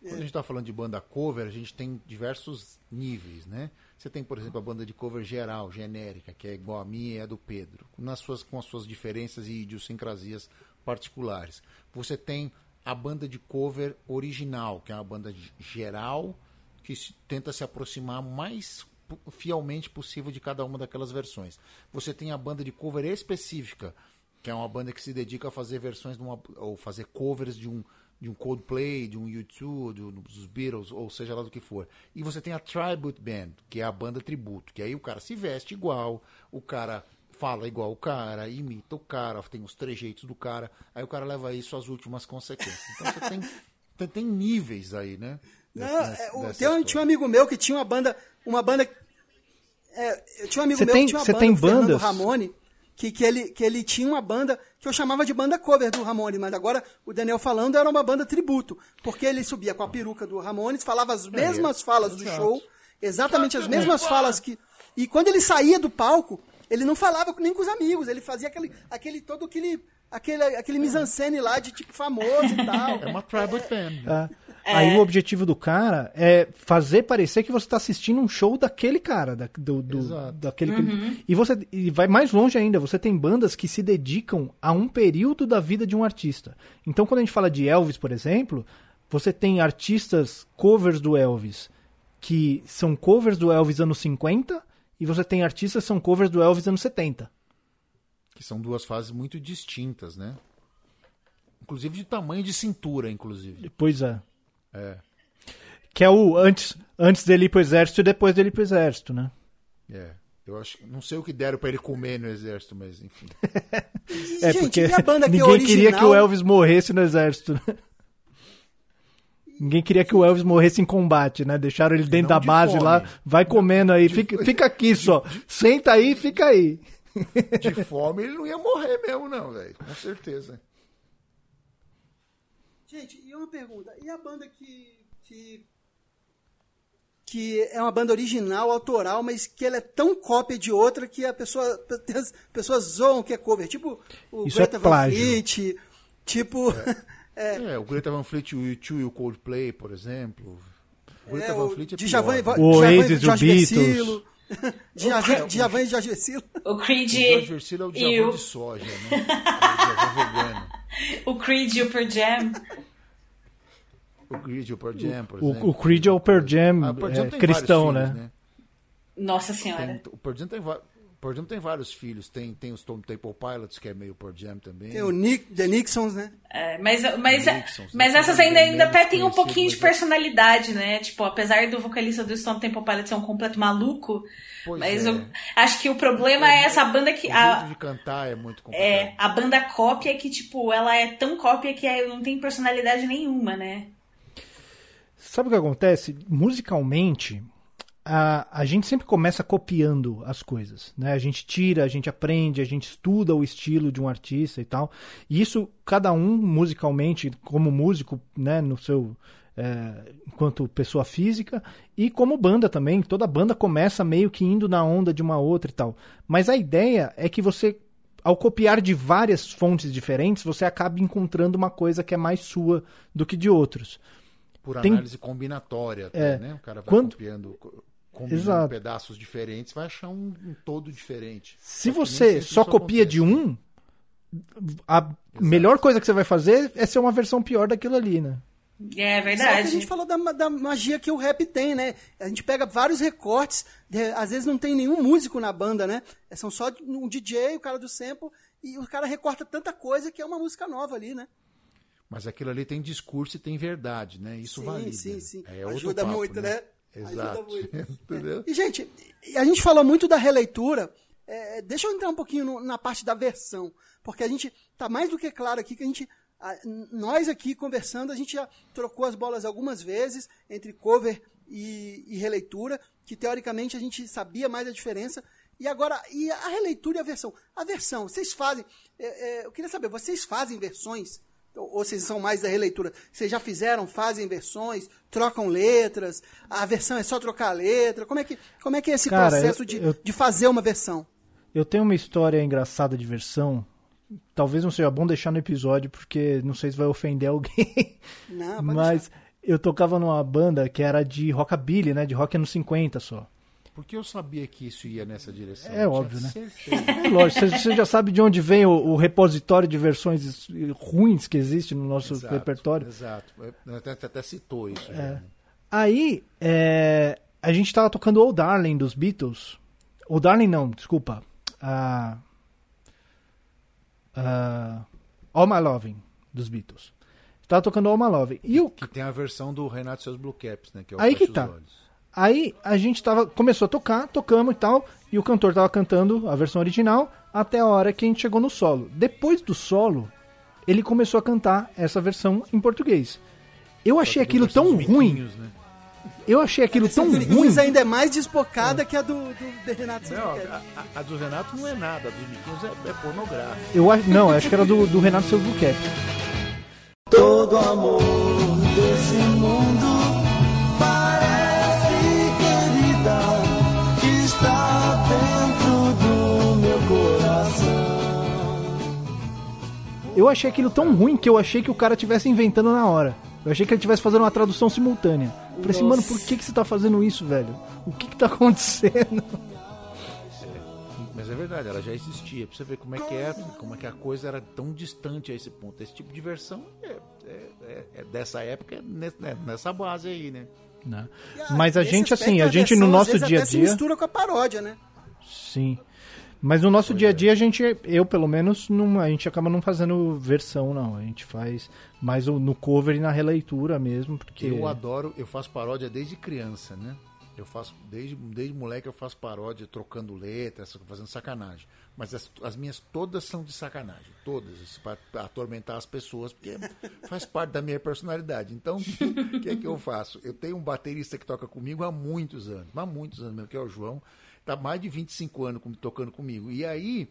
Quando a gente está falando de banda cover, a gente tem diversos níveis, né? Você tem, por exemplo, a banda de cover geral, genérica, que é igual a minha e a do Pedro, nas suas, com as suas diferenças e idiosincrasias particulares. Você tem a banda de cover original, que é uma banda geral, que se- tenta se aproximar mais fielmente possível de cada uma daquelas versões. Você tem a banda de cover específica, que é uma banda que se dedica a fazer versões de uma, ou fazer covers de um de um Coldplay, de um U2, do- dos Beatles, ou seja lá do que for. E você tem a Tribute Band, que é a banda tributo, que aí o cara se veste igual, o cara fala igual o cara, imita o cara, tem os trejeitos do cara, aí o cara leva isso às últimas consequências. Então você tem, tem, tem níveis aí, né? Não, Dessa- é, dessa tem um, tinha um amigo meu que tinha uma banda. Uma banda. É, eu tinha um amigo Você meu tem- que tinha uma banda, tem bandas? Ramone, que, que, ele, que ele tinha uma banda que eu chamava de banda cover do Ramone, mas agora o Daniel falando era uma banda tributo. Porque ele subia com a peruca do Ramones, falava as mesmas falas do exato. show, exatamente as mesmas falas que. E quando ele saía do palco, ele não falava nem com os amigos, ele fazia aquele, aquele todo aquele. Aquele, aquele mise-en-scène lá de tipo famoso e tal. É uma Tribute Band. tá? Aí o objetivo do cara é fazer parecer que você está assistindo um show daquele cara, da, do, do- Exato. daquele que- e você e vai mais longe ainda. Você tem bandas que se dedicam a um período da vida de um artista. Então, quando a gente fala de Elvis, por exemplo, você tem artistas covers do Elvis que são covers do Elvis anos 50 e você tem artistas que são covers do Elvis anos 70. Que são duas fases muito distintas, né? Inclusive de tamanho de cintura, inclusive. Pois é. É. Que é o antes, antes dele ir pro exército e depois dele ir pro exército, né? É. Eu acho, não sei o que deram pra ele comer no exército, mas enfim. É gente, porque a banda que é ninguém original, queria que o Elvis morresse no exército. né? Ninguém queria que o Elvis morresse em combate, né? Deixaram ele dentro Não da de base fome. lá, vai comendo aí, fica, fica aqui só. Senta aí e fica aí. De fome ele não ia morrer mesmo, não, velho. Com certeza. Gente, e uma pergunta. E a banda que, que. que é uma banda original, autoral, mas que ela é tão cópia de outra que a pessoa. As pessoas zoam que é cover. Tipo o Isso é Greta Van plágio. Fleet, tipo. É, o Greta Van Fleet, o U2 e o Coldplay, por exemplo. O Greta É, Van o Fleet é? O Djavan e Oasis e o Beatles. Versilo. Djavan e Jorge Versilo. O Creed O George Versilo é o e Djavan o, de soja, né? É o vegano. o Creed e o Pearl Jam. O Creed, o Pearl Jam, por O, exemplo. o Creed é o Pearl Jam, Ah, o Pearl Jam é, tem cristão, vários né? filhos, Nossa Tem- senhora. o Pearl Jam tem, o Pearl Jam tem vários filhos. Tem, tem os Stone Temple Pilots, que é meio Pearl Jam também. Tem o Nick, The Nixons, né? É, mas mas, Nixons, mas né? essas São ainda, ainda até tem um pouquinho de mas é- personalidade, né? Tipo, apesar do vocalista do Stone Temple Pilots ser um completo maluco, Pois mas é. eu acho que o problema é essa banda que. O A, jeito de cantar é muito complicado. é, a banda cópia que, tipo, ela é tão cópia que é- não tem personalidade nenhuma, né? Sabe o que acontece? Musicalmente, a, a gente sempre começa copiando as coisas, né? A gente tira, a gente aprende, a gente estuda o estilo de um artista e tal. E isso, cada um musicalmente, como músico, né, no seu... é, enquanto pessoa física e como banda também, toda banda começa meio que indo na onda de uma outra e tal. Mas a ideia é que você ao copiar de várias fontes diferentes, você acaba encontrando uma coisa que é mais sua do que de outros. Por Tem- análise combinatória, até, É. né? O cara vai Quando- copiando, co- combinando Exato. pedaços diferentes, vai achar um, um todo diferente. Se Só você só copia acontece. de um, a melhor coisa que você vai fazer é ser uma versão pior daquilo ali, né? É Só que a verdade. gente falou da, da magia que o rap tem, né? A gente pega vários recortes, de- às vezes não tem nenhum músico na banda, né? São só um DJ, o cara do sample, e o cara recorta tanta coisa que é uma música nova ali, né? Mas aquilo ali tem discurso e tem verdade, né? Isso Sim, valida. sim, sim. É Ajuda papo, muito, né? Exato. Muito. Entendeu? E, gente, a gente falou muito da releitura. É, deixa eu entrar um pouquinho no- na parte da versão. Porque a gente tá mais do que claro aqui que a gente. a- nós aqui conversando, a gente já trocou as bolas algumas vezes entre cover e, e releitura, que teoricamente a gente sabia mais a diferença. E agora, e a releitura e a versão? A versão, vocês fazem. é, é, eu queria saber, vocês fazem versões? Ou vocês são mais da releitura? Vocês já fizeram, fazem versões, trocam letras? A versão é só trocar a letra? Como é que, como é, que é esse Cara, processo eu- de, eu- de fazer uma versão? Eu tenho uma história engraçada de versão. Talvez não seja bom deixar no episódio, porque não sei se vai ofender alguém. Não, pode Mas eu tocava numa banda que era de rockabilly, né? De rock anos 50 só. Porque eu sabia que isso ia nessa direção. É óbvio, né? certeza. É lógico, você, já sabe de onde vem o, o repositório de versões ruins que existe no nosso Exato, repertório. Exato. Eu Até, até citou isso. já, É. né? Aí, é, a gente tava tocando Old Darling dos Beatles. Old Darling não, desculpa. Ah, All My Loving dos Beatles. Tava tocando All My Loving. E o, Que tem a versão do Renato seus Blue Caps, né? Que é o Aí que tá. Olhos. Aí a gente tava, começou a tocar, tocamos e tal, e o cantor tava cantando a versão original até a hora que a gente chegou no solo. Depois do solo, ele começou a cantar essa versão em português. Eu achei aquilo tão ruim. Né? Eu achei aquilo tão ruim. Ainda é mais despocada que a do, do, do Renato Não, a, a- a do Renato não é nada, a dos Miquinhos é, é pornográfica. Eu acho, não, acho que era do, do Renato Buquete. Todo amor desse mundo Eu achei aquilo tão ruim que eu achei que o cara tivesse inventando na hora. Eu achei que ele tivesse fazendo uma tradução simultânea. Eu falei assim, mano, por que, que você tá fazendo isso, velho? O que que tá acontecendo? Mas é verdade, ela já existia. Pra você ver como é que é, como é que a coisa era tão distante a esse ponto. Esse tipo de versão é, é- é- é dessa época, é né, nessa base aí, né? Né? E a- Mas a gente, assim, a gente versão, no nosso dia a até se dia. mistura com a paródia, né? Sim. Mas no nosso dia a dia a gente, eu pelo menos, não, a gente acaba não fazendo versão, não. A gente faz mais no cover e na releitura mesmo, porque. Eu adoro, eu faço paródia desde criança, né? Eu faço, desde, desde moleque eu faço paródia, trocando letras, fazendo sacanagem. Mas as, as minhas todas são de sacanagem. Todas, para atormentar as pessoas, porque faz parte da minha personalidade. Então, o que é que eu faço? Eu tenho um baterista que toca comigo há muitos anos, há muitos anos mesmo, que é o João. Tá mais de 25 anos tocando comigo. E aí,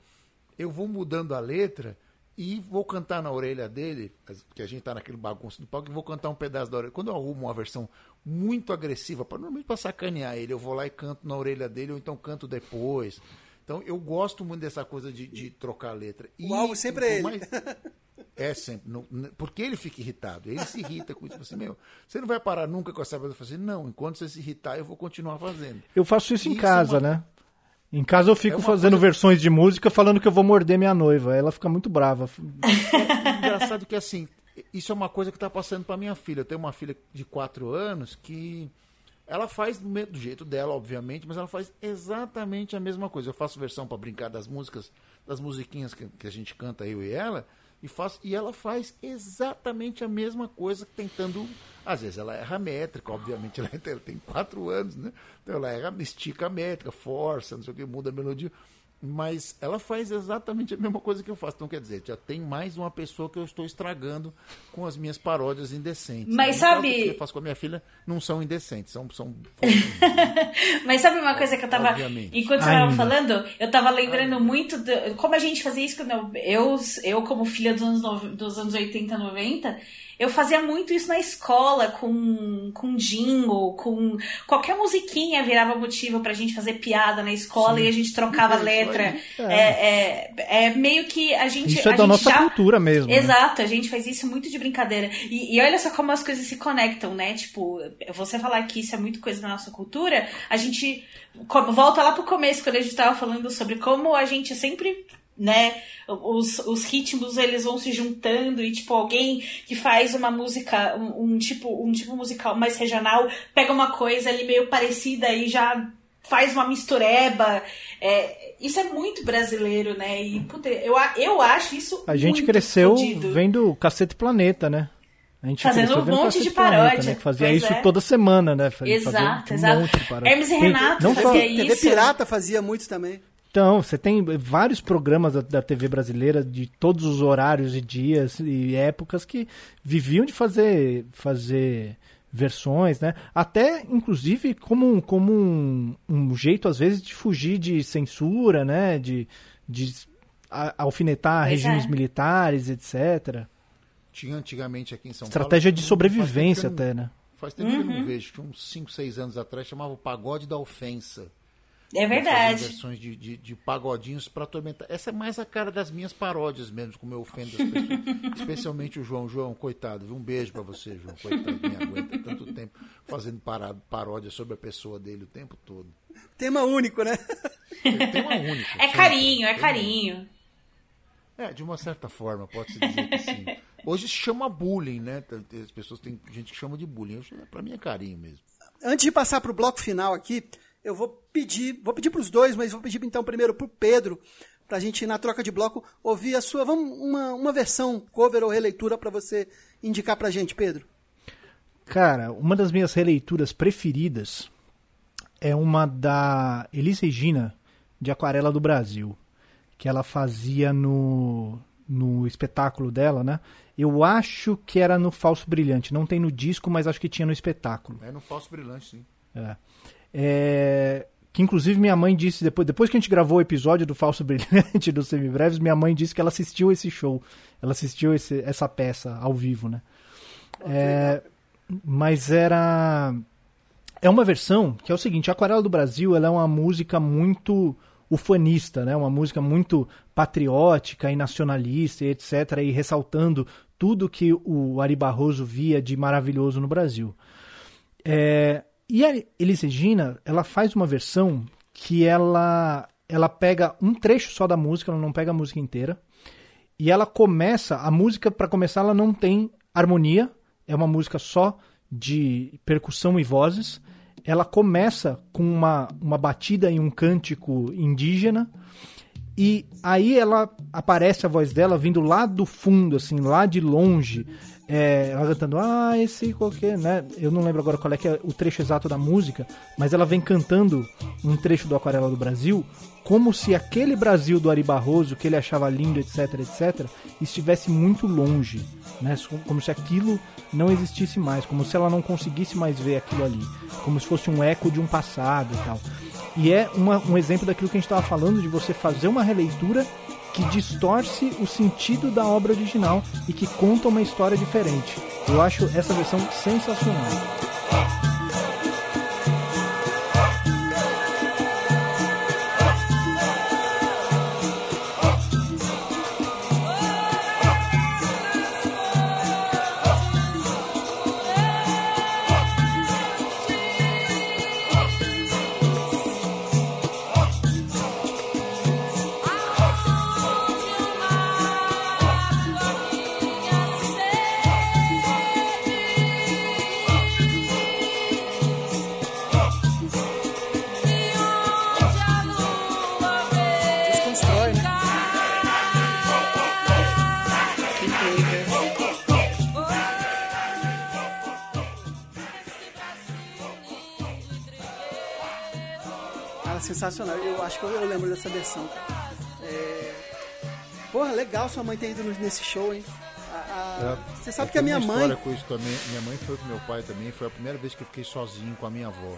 eu vou mudando a letra e vou cantar na orelha dele, porque a gente tá naquele bagunço do palco, e vou cantar um pedaço da orelha. Quando eu arrumo uma versão muito agressiva, normalmente para sacanear ele, eu vou lá e canto na orelha dele, ou então canto depois. Então eu gosto muito dessa coisa de, de trocar a letra. O alvo sempre é ele. é sempre. não- porque ele fica irritado. Ele se irrita com isso. Fala Assim, meu, você não vai parar nunca com essa coisa. Falo assim, não, enquanto você se irritar, eu vou continuar fazendo. Eu faço isso em Isso é casa, uma- né? Em casa eu fico É fazendo coisa- versões de música falando que eu vou morder minha noiva. Ela fica muito brava. Engraçado que assim, isso é uma coisa que está passando para minha filha. Eu tenho uma filha de 4 anos que ela faz do jeito dela, obviamente, mas ela faz exatamente a mesma coisa. Eu faço versão para brincar das músicas, das musiquinhas que, que a gente canta eu e ela, e faço e ela faz exatamente a mesma coisa, tentando. Às vezes ela erra a métrica, obviamente ela, ela tem 4 anos, né? Então ela erra, estica a métrica, força, não sei o que, muda a melodia. Mas ela faz exatamente a mesma coisa que eu faço. Então, quer dizer, já tem mais uma pessoa que eu estou estragando com as minhas paródias indecentes. Mas caso, sabe- o que eu faço com a minha filha não são indecentes, são. são Mas sabe uma coisa que eu tava. Obviamente. Enquanto você tava Ainda. falando, eu tava lembrando muito. do- como a gente fazia isso quando eu, eu, eu como filha dos anos, dos anos 80, 90, eu fazia muito isso na escola, com, com jingle, com qualquer musiquinha virava motivo pra gente fazer piada na escola Sim. e a gente trocava É isso letra. aí. É, é, é meio que a gente. Isso é da nossa já- cultura mesmo. né? Exato, a gente faz isso muito de brincadeira. E, e olha só como as coisas se conectam, né? Tipo, você falar que isso é muito coisa da nossa cultura, a gente volta lá pro começo, quando a gente tava falando sobre como a gente sempre. Né, os, os ritmos eles vão se juntando e tipo alguém que faz uma música um, um tipo um tipo musical mais regional pega uma coisa ali meio parecida e já faz uma mistureba é, isso é muito brasileiro né e puta, eu, eu acho isso A gente muito cresceu fodido. vendo Cacete Planeta, né? A gente Fazendo um monte de paródia, Planeta, né? Que fazia pois isso é. toda semana, né? Fazia- Exato, fazia um exato. monte de paródia. Hermes e Tem- Renato não só- fazia TV isso. Pirata fazia muito também. Então, você tem vários programas da, da TV brasileira de todos os horários e dias e épocas que viviam de fazer fazer versões, né? Até, inclusive, como, um- como um, um jeito, às vezes, de fugir de censura, né? De, de a- alfinetar Pois regimes é. militares, etc. Tinha antigamente aqui em São Estratégia Paulo. de faz sobrevivência não- até, né? Faz tempo que eu Uhum. não vejo. Tinha uns 5, 6 anos atrás, chamava o Pagode da Ofensa. É verdade. versões de, de, de pagodinhos pra atormentar. Essa é mais a cara das minhas paródias mesmo, como eu ofendo as pessoas. Especialmente o João. João, coitado, viu? um beijo pra você, João. Coitado, me aguenta tanto tempo fazendo pará- paródia sobre a pessoa dele o tempo todo. Tema único, né? Tema único. É sempre. carinho, é Tema carinho. É, de uma certa forma, pode-se dizer que sim. Hoje se chama bullying, né? As pessoas têm gente que chama de bullying. Pra mim é carinho mesmo. Antes de passar pro bloco final aqui, eu vou pedir, vou pedir pros dois, mas vou pedir então primeiro pro Pedro, pra gente, na troca de bloco, ouvir a sua, vamos, uma, uma versão, cover ou releitura pra você indicar pra gente, Pedro. Cara, uma das minhas releituras preferidas é uma da Elis Regina, de Aquarela do Brasil, que ela fazia no, no espetáculo dela, né? Eu acho que era no Falso Brilhante, não tem no disco, mas acho que tinha no espetáculo. É no falso brilhante, sim. É. É, que inclusive minha mãe disse, depois, depois que a gente gravou o episódio do Falso Brilhante, do Semibreves, minha mãe disse que ela assistiu esse show. Ela assistiu esse- essa peça ao vivo, né? É, mas era. É uma versão que é o seguinte: a Aquarela do Brasil ela é uma música muito ufanista, né? Uma música muito patriótica e nacionalista e etc. E ressaltando tudo que o Ari Barroso via de maravilhoso no Brasil. É, e a Elis Regina, ela faz uma versão que ela ela pega um trecho só da música, ela não pega a música inteira. E ela começa, a música para começar ela não tem harmonia, é uma música só de percussão e vozes. Ela começa com uma, uma batida em um cântico indígena. E aí ela aparece a voz dela vindo lá do fundo, assim, lá de longe. É, ela cantando, ah, esse qualquer, né? Eu não lembro agora qual é, que é o trecho exato da música, mas ela vem cantando um trecho do Aquarela do Brasil, como se aquele Brasil do Ari Barroso, que ele achava lindo, etc, etc, estivesse muito longe, né? Como se aquilo não existisse mais, como se ela não conseguisse mais ver aquilo ali, como se fosse um eco de um passado e tal. E é uma- um exemplo daquilo que a gente estava falando, de você fazer uma releitura que distorce o sentido da obra original e que conta uma história diferente. Eu acho essa versão sensacional. Sensacional. Eu acho que eu, lembro dessa versão. É... Porra, legal sua mãe ter ido nesse show, hein? A- a- Você sabe Eu que a minha uma mãe. com isso também. Minha mãe foi com meu pai também. Foi a primeira vez que eu fiquei sozinho com a minha avó.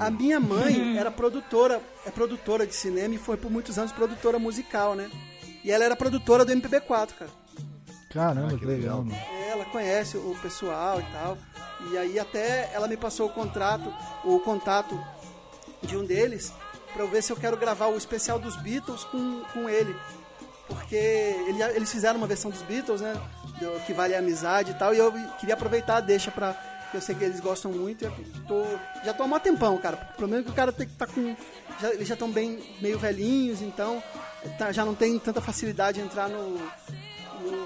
A minha mãe era produtora, é produtora de cinema e foi por muitos anos produtora musical, né? E ela era produtora do MPB4, cara. Caramba, Ah, que legal, mano. Ela conhece o pessoal e tal. E aí até ela me passou o contrato, o contato de um deles pra eu ver se eu quero gravar o especial dos Beatles com, com ele. Porque ele- eles fizeram uma versão dos Beatles, né? do que vale a amizade e tal. E eu queria aproveitar a deixa pra. que eu sei que eles gostam muito. eu tô, já tô há mó tempão, cara. O problema é que o cara tem que estar com. já- eles já estão bem meio velhinhos, então tá- já não tem tanta facilidade de entrar no.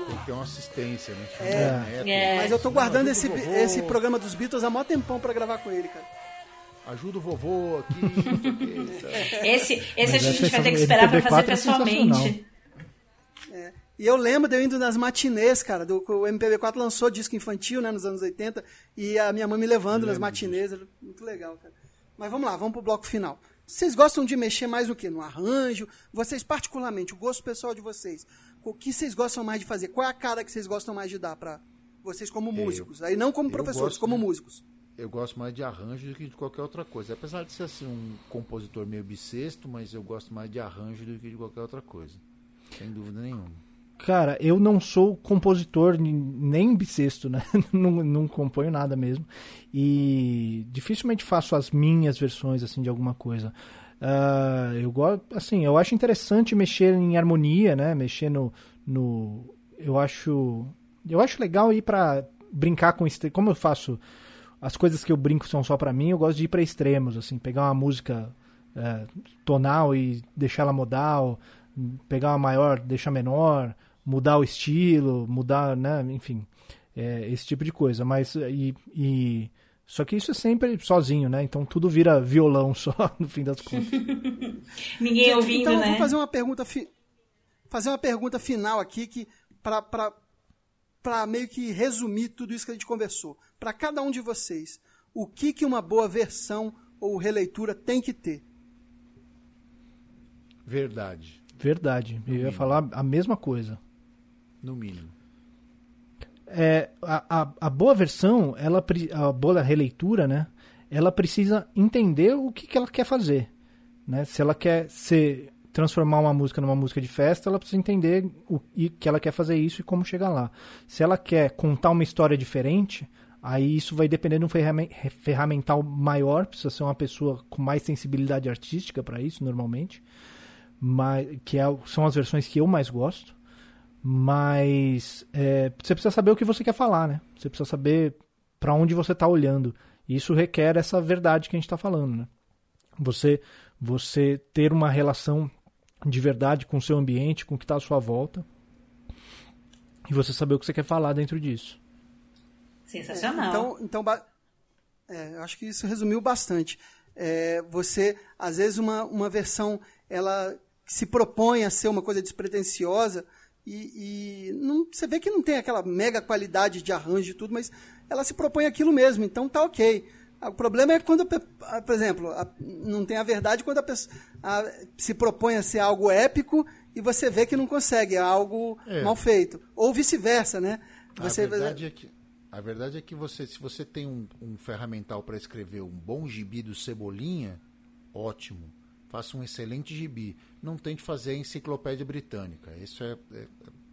Tem que ter uma assistência, né? É. Neto. Mas eu tô guardando Não, esse, esse programa dos Beatles há mó tempão pra gravar com ele, cara. Ajuda o vovô aqui. Esse, esse a gente vai ter que é esperar pra fazer MPB4 é pessoalmente. E eu lembro de eu indo nas matinês, cara, do, o MPB4 lançou disco infantil, né, nos anos 80, e a minha mãe me levando nas matinês, era muito legal, cara. Mas vamos lá, vamos pro bloco final. Vocês gostam de mexer mais no que? No arranjo? Vocês, particularmente, o gosto pessoal de vocês, o que vocês gostam mais de fazer? Qual é a cara que vocês gostam mais de dar pra vocês como músicos. Aí não como professores, como de, músicos. Eu gosto mais de arranjo do que de qualquer outra coisa. Apesar de ser assim um compositor meio bissexto, mas eu gosto mais de arranjo do que de qualquer outra coisa. Sem dúvida nenhuma. Cara, eu não sou compositor nem bissexto, né? não, não componho nada mesmo. E dificilmente faço as minhas versões assim de alguma coisa. Uh, eu gosto, assim, eu acho interessante mexer em harmonia, né? Mexer no, no eu acho, eu acho legal ir para brincar com como eu faço as coisas que eu brinco são só para mim, eu gosto de ir para extremos, assim, pegar uma música é, tonal e deixar ela modal, pegar uma maior, deixar menor, mudar o estilo, mudar, né, enfim, é, esse tipo de coisa. Mas e, e só que isso é sempre sozinho, né? Então tudo vira violão só no fim das contas. Ninguém ouvindo, então, né? Então vou fazer uma pergunta fi... fazer uma pergunta final aqui que para para meio que resumir tudo isso que a gente conversou. Para cada um de vocês, o que que uma boa versão ou releitura tem que ter? Verdade. Verdade. No Eu mínimo. ia falar a mesma coisa. No mínimo é, a, a, a, boa versão, ela, a boa releitura, né? Ela precisa entender o que, que ela quer fazer. Né? Se ela quer ser, transformar uma música numa música de festa, ela precisa entender o e que ela quer fazer isso e como chegar lá. Se ela quer contar uma história diferente, aí isso vai depender de um ferramental maior, precisa ser uma pessoa com mais sensibilidade artística para isso, normalmente, mas, que é, são as versões que eu mais gosto. Mas é, você precisa saber o que você quer falar, né? Você precisa saber para onde você está olhando. Isso requer essa verdade que a gente está falando, né? Você, você ter uma relação de verdade com o seu ambiente, com o que está à sua volta. E você saber o que você quer falar dentro disso. Sensacional. então, então é, eu acho que isso resumiu bastante. É, você, às vezes, uma, uma versão ela se propõe a ser uma coisa despretensiosa, e, e não, você vê que não tem aquela mega qualidade de arranjo e tudo, mas ela se propõe aquilo mesmo, então tá ok. O problema é quando, por exemplo, não tem a verdade quando a pessoa se propõe a ser algo épico e você vê que não consegue, é algo é. mal feito. Ou vice-versa, né? Você, a, verdade é que, a verdade é que você, se você tem um, um ferramental para escrever um bom gibi do Cebolinha, ótimo faça um excelente gibi. Não tente fazer a enciclopédia britânica. Isso é, é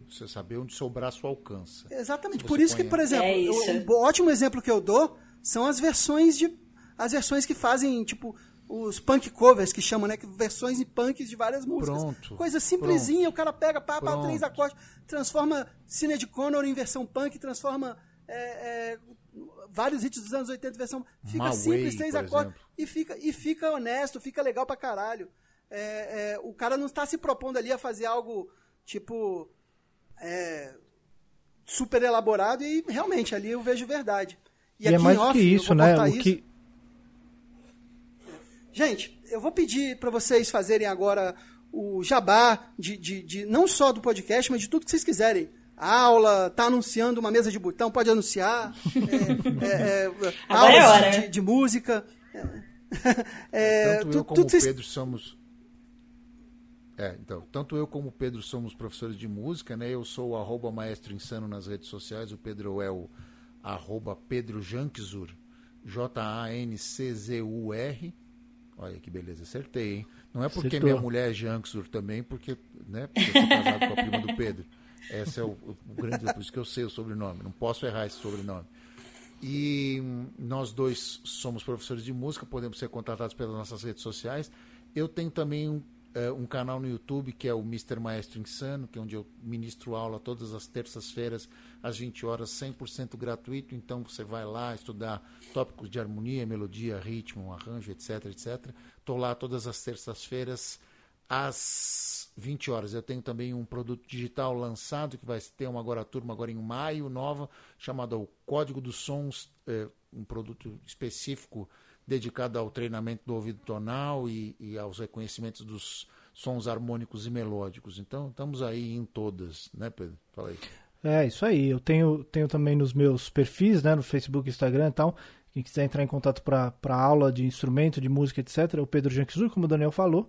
você saber onde seu braço alcança. Exatamente. Por isso que, por exemplo, é um ótimo exemplo que eu dou são as versões de as versões que fazem tipo os punk covers que chamam, né, versões em punks de várias músicas. Pronto. Coisa simplesinha, pronto. o cara pega pá, pá, três acordes, transforma Cine Connor em versão punk, transforma é, é, vários hits dos anos 80 versão. Fica My simples, way, três acordes. E fica, e fica honesto, fica legal pra caralho. É, é, o cara não está se propondo ali a fazer algo tipo. É, super elaborado e realmente ali eu vejo verdade. E, e é mais do que isso, né? O isso. que... Gente, eu vou pedir para vocês fazerem agora o jabá de, de, de, não só do podcast, mas de tudo que vocês quiserem aula, tá anunciando uma mesa de botão, pode anunciar. É, é, é, é de, de, música. É, tanto tu, eu como o Pedro somos. É, então, tanto eu como o Pedro somos professores de música, né? Eu sou o arroba maestro insano nas redes sociais, o Pedro é o arroba Pedro Janczur, J-A-N-C-Z-U-R. Olha que beleza, acertei, hein? Não é porque Acertou. minha mulher é Janczur também, porque, né, porque eu sou casado com a prima do Pedro. Esse é o, o grande, por isso que eu sei o sobrenome, não posso errar esse sobrenome. E nós dois somos professores de música, podemos ser contratados pelas nossas redes sociais. Eu tenho também um, uh, um canal no YouTube que é o Mr. Maestro Insano, que é onde eu ministro aula todas as terças-feiras, às 20 horas, 100% gratuito. Então você vai lá estudar tópicos de harmonia, melodia, ritmo, arranjo, etc, etc. Estou lá todas as terças-feiras às 20 horas. Eu tenho também um produto digital lançado que vai ter uma agora turma agora em maio, nova, chamada o Código dos Sons, é, um produto específico dedicado ao treinamento do ouvido tonal e, e, aos reconhecimentos dos sons harmônicos e melódicos. Então, estamos aí em todas, né, Pedro? Fala aí. É, isso aí. Eu tenho, tenho também nos meus perfis, né, no Facebook, Instagram e tal, quem quiser entrar em contato para aula de instrumento, de música, etc., é o Pedro Janczur, como o Daniel falou.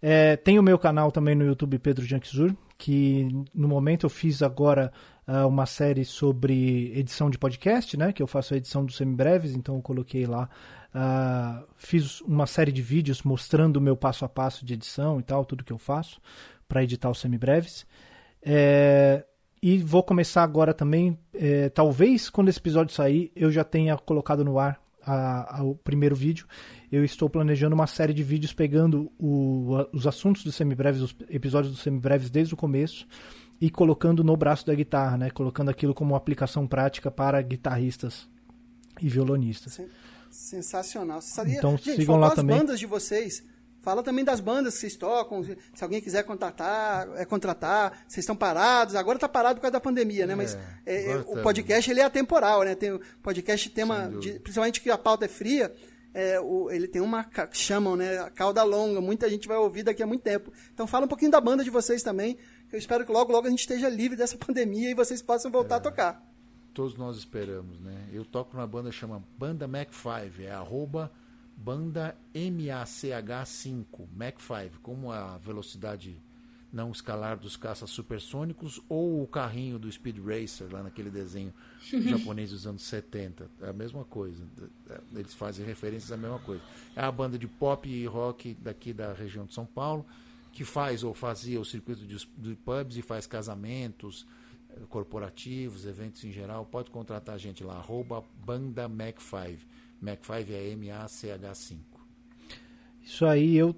É, tem o meu canal também no YouTube, Pedro Janczur, que no momento eu fiz agora uh, uma série sobre edição de podcast, né? Que eu faço a edição dos semibreves, então eu coloquei lá. Uh, fiz uma série de vídeos mostrando o meu passo a passo de edição e tal, tudo que eu faço para editar os semibreves. É, e vou começar agora também. É, talvez quando esse episódio sair, eu já tenha colocado no ar a, a, o primeiro vídeo. Eu estou planejando uma série de vídeos pegando o, a, os assuntos dos semibreves, os episódios dos semibreves desde o começo e colocando no braço da guitarra, né? Colocando aquilo como uma aplicação prática para guitarristas e violonistas. Sensacional. Então Gente, sigam lá as também. bandas de vocês. Fala também das bandas que vocês tocam, se alguém quiser contratar, é, contratar, vocês estão parados, agora está parado por causa da pandemia, né? Mas é, agora o tá- podcast ele é atemporal, né? Tem o podcast tema, de- principalmente que a pauta é fria, é, o- ele tem uma ca- chamam, né? A cauda longa, muita gente vai ouvir daqui a muito tempo. Então fala um pouquinho da banda de vocês também, que eu espero que logo logo a gente esteja livre dessa pandemia e vocês possam voltar a tocar. Todos nós esperamos, né? Eu toco numa banda que chama Banda Mac 5, é arroba banda MACH5, Mac 5, como a velocidade não escalar dos caças supersônicos ou o carrinho do Speed Racer, lá naquele desenho japonês dos anos 70. É a mesma coisa. Eles fazem referências à mesma coisa. É a banda de pop e rock daqui da região de São Paulo, que faz ou fazia o circuito de, de pubs e faz casamentos, eh, corporativos, eventos em geral. Pode contratar a gente lá, arroba banda Mac5. Mac5 é M-A-C-H-5. Isso aí, eu,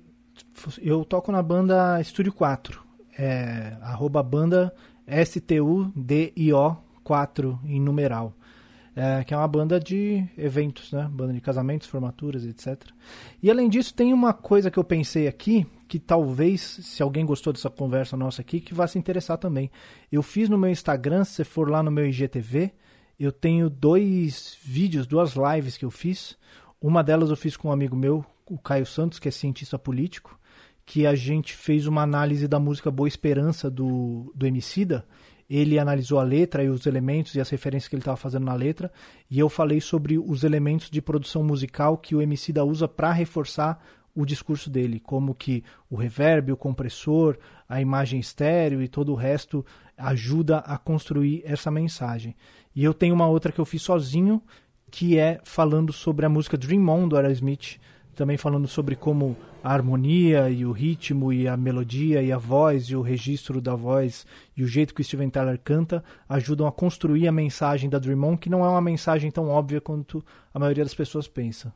eu toco na banda Estúdio 4. É, arroba banda S-T-U-D-I-O 4 em numeral. É, que é uma banda de eventos, né? Banda de casamentos, formaturas, etc. E além disso, tem uma coisa que eu pensei aqui, que talvez, se alguém gostou dessa conversa nossa aqui, que vá se interessar também. Eu fiz no meu Instagram, se você for lá no meu IGTV, eu tenho dois vídeos, duas lives que eu fiz. Uma delas eu fiz com um amigo meu, o Caio Santos, que é cientista político, que a gente fez uma análise da música Boa Esperança do, do Emicida. Ele analisou a letra e os elementos e as referências que ele estava fazendo na letra, e eu falei sobre os elementos de produção musical que o Emicida usa para reforçar o discurso dele, como que o reverb, o compressor, a imagem estéreo e todo o resto ajuda a construir essa mensagem. E eu tenho uma outra que eu fiz sozinho, que é falando sobre a música Dream On do Aerosmith, também falando sobre como a harmonia e o ritmo e a melodia e a voz e o registro da voz e o jeito que o Steven Tyler canta ajudam a construir a mensagem da Dream On, que não é uma mensagem tão óbvia quanto a maioria das pessoas pensa.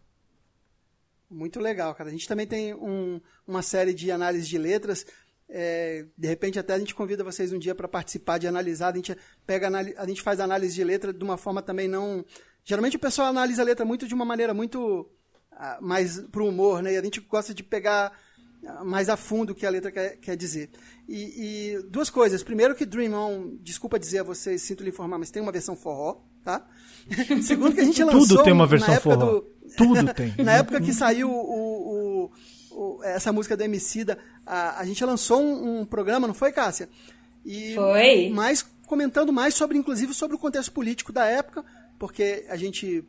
Muito legal, cara. A gente também tem um, uma série de análises de letras. É, de repente até a gente convida vocês um dia para participar de analisar. A gente pega a gente faz análise de letra de uma forma também não. Geralmente o pessoal analisa a letra muito de uma maneira muito ah, mais pro humor, né? E a gente gosta de pegar ah, mais a fundo o que a letra quer, quer dizer. E, e, duas coisas. Primeiro que Dream On, desculpa dizer a vocês, sinto lhe informar, mas tem uma versão forró, tá? Segundo que a gente lançou Tudo tem uma versão forró. do Tudo tem. na época que saiu o, o, o, essa música do Emicida, a, a gente lançou um, um, programa, não foi, Cássia? E foi. Mais, comentando mais sobre, inclusive, sobre o contexto político da época, porque a gente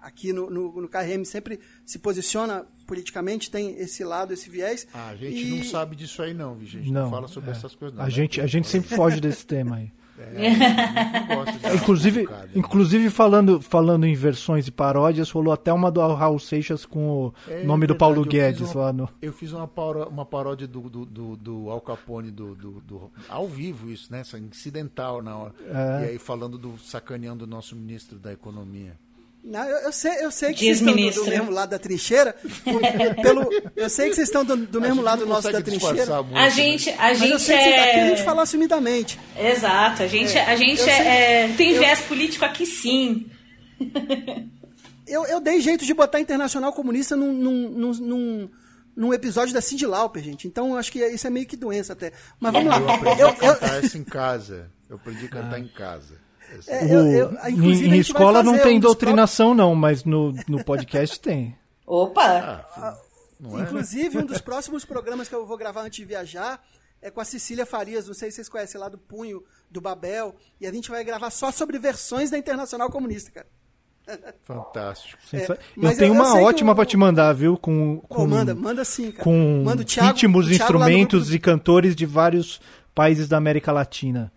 aqui no, no, no KRM sempre se posiciona politicamente, tem esse lado, esse viés. Ah, a gente e... não sabe disso aí não, viu, gente? Não, não fala sobre é. essas coisas não. A, né? gente, a gente sempre foge desse tema aí. É, inclusive, inclusive falando, falando em versões e paródias, rolou até uma do Raul Seixas com o É nome do verdade, Paulo Guedes uma- lá no. Eu fiz uma, paró- uma paródia do, do, do, do Al Capone, do, do, do- ao vivo isso, né? É Incidental na hora. É. E aí falando do sacaneando o nosso ministro da economia. Não, eu, eu sei, eu sei que Diz, vocês estão do, do mesmo lado da trincheira. pelo, eu sei que vocês estão do, do mesmo lado nosso da trincheira. muito, A né? gente, a Mas eu gente sei que aqui a gente é. fala assumidamente. Exato, a gente, a gente eu sei- é, tem eu- viés político aqui sim. Eu, eu dei jeito de botar Internacional Comunista num, num, num, num, num episódio da Cindy Lauper, gente. Então eu acho que isso é meio que doença até. Mas vamos lá. Eu aprendi Eu- a eu- cantar essa em casa. Eu aprendi a cantar em casa. É, eu- eu- em, em escola não tem um doutrinação, não, mas no, no podcast tem. Opa! Ah, não é? Inclusive, um dos próximos programas que eu vou gravar antes de viajar é com a Cecília Farias, não sei se vocês conhecem lá do Punho, do Babel, e a gente vai gravar só sobre versões da Internacional Comunista, cara. Fantástico. Mas eu tenho eu- eu uma ótima o- pra te mandar, viu? Com, com, manda, manda sim, cara. com manda o Thiago, ritmos, instrumentos e cantores de vários países da América Latina.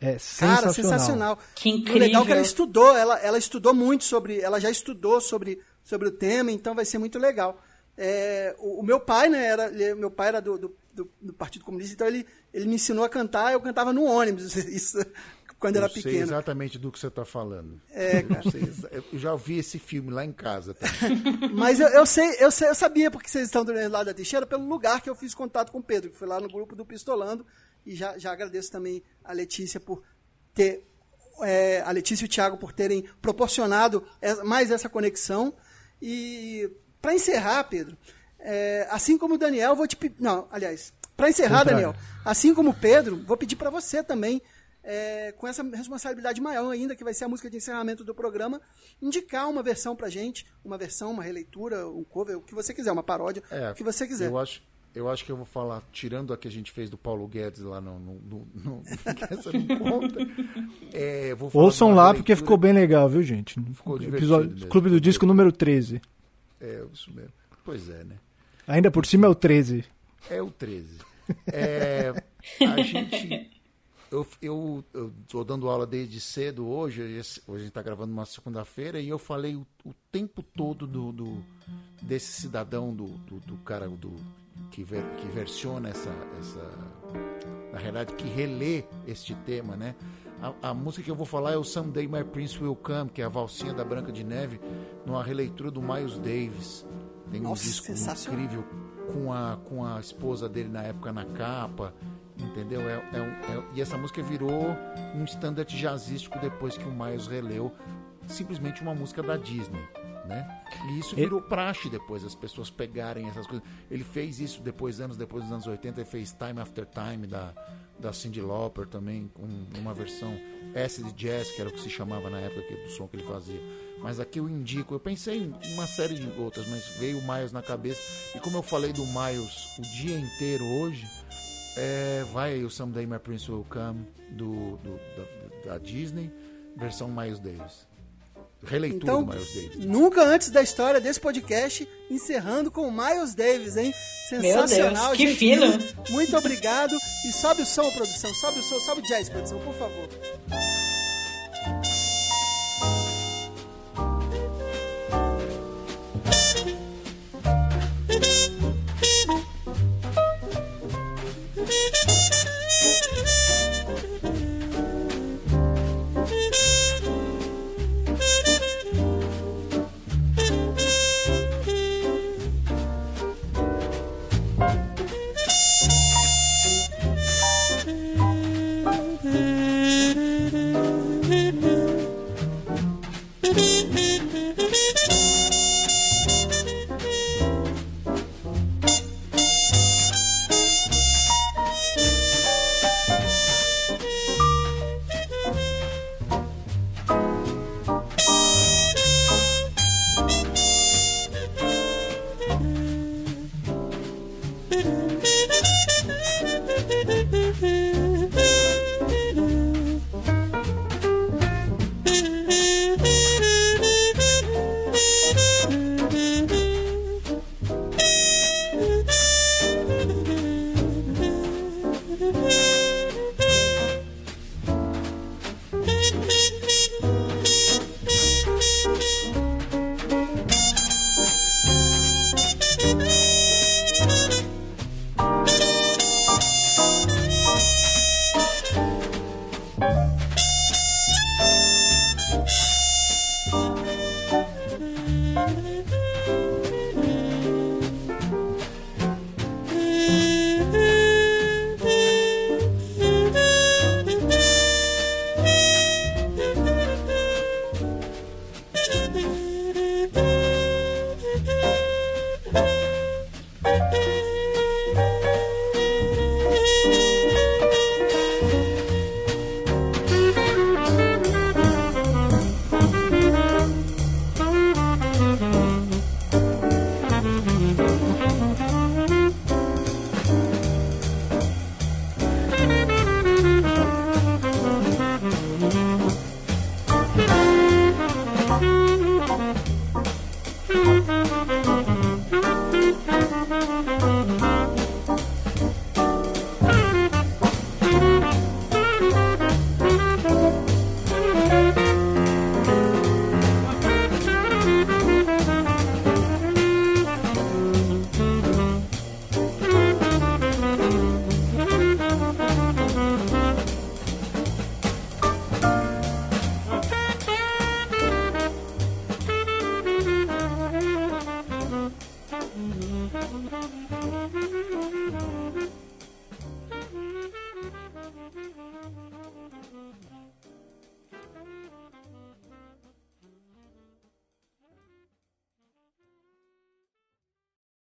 É sensacional. Cara, sensacional. Que O incrível. legal é que ela estudou, ela, ela estudou muito sobre, ela já estudou sobre, sobre o tema, então vai ser muito legal. É, o, o meu pai, né, era, ele- meu pai era do, do, do- do Partido Comunista, então ele, ele me ensinou a cantar, eu cantava no ônibus, isso, quando era eu sei pequeno. exatamente do que você está falando. É, eu, cara. sei exa- eu já vi esse filme lá em casa. Tá? Mas eu, eu sei, eu sei, eu sabia porque vocês estão do lado da Teixeira pelo lugar que eu fiz contato com o Pedro, que foi lá no grupo do Pistolando, e já, já agradeço também a Letícia por ter é, a Letícia e o Thiago por terem proporcionado mais essa conexão. E para encerrar, Pedro, é, assim como o Daniel, vou te pedir. Não, aliás, para encerrar, Contrário. Daniel, assim como o Pedro, vou pedir para você também, é, com essa responsabilidade maior ainda, que vai ser a música de encerramento do programa, indicar uma versão pra gente, uma versão, uma releitura, um cover, o que você quiser, uma paródia, É, o que você quiser. Eu acho, eu acho que eu vou falar, tirando a que a gente fez do Paulo Guedes lá no, no que essa não conta. É, Ouçam lá porque releitura- ficou bem legal, viu, gente? Ficou Episódio- mesmo. Clube do Disco número 13. É, isso mesmo. Pois é, né? Ainda por cima é o 13. É o 13. É, a gente. Eu, eu, eu tô dando aula desde cedo hoje. Hoje a gente está gravando uma segunda-feira e eu falei o, o tempo todo do, do- desse cidadão, do, do, do cara do, que, ver, que versiona essa, essa. Na realidade, que relê este tema, né? A, a música que eu vou falar é o Someday My Prince Will Come, que é a valsinha da Branca de Neve, numa releitura do Miles Davis. Tem um Nossa, disco incrível com a, com a esposa dele na época na capa, entendeu? É, é é- e essa música virou um standard jazzístico depois que o Miles releu simplesmente uma música da Disney, né? E isso virou praxe depois, as pessoas pegarem essas coisas. Ele fez isso depois, anos depois dos anos 80, ele fez Time After Time da, da Cyndi Lauper também, com uma versão acid jazz, que era o que se chamava na época que- do som que ele fazia. Mas aqui eu indico, eu pensei em uma série de outras, mas veio o Miles na cabeça. E como eu falei do Miles o dia inteiro hoje, é, vai aí o Someday My Prince Will Come do, do- da, da Disney, versão Miles Davis. Releitura Então, do Miles Davis. nunca antes da história desse podcast, encerrando com o Miles Davis, hein? Meu Sensacional, Deus, que gente. fino. Muito, muito obrigado. E sobe o som, produção. Sobe o som, sobe o jazz, produção, por favor. Thank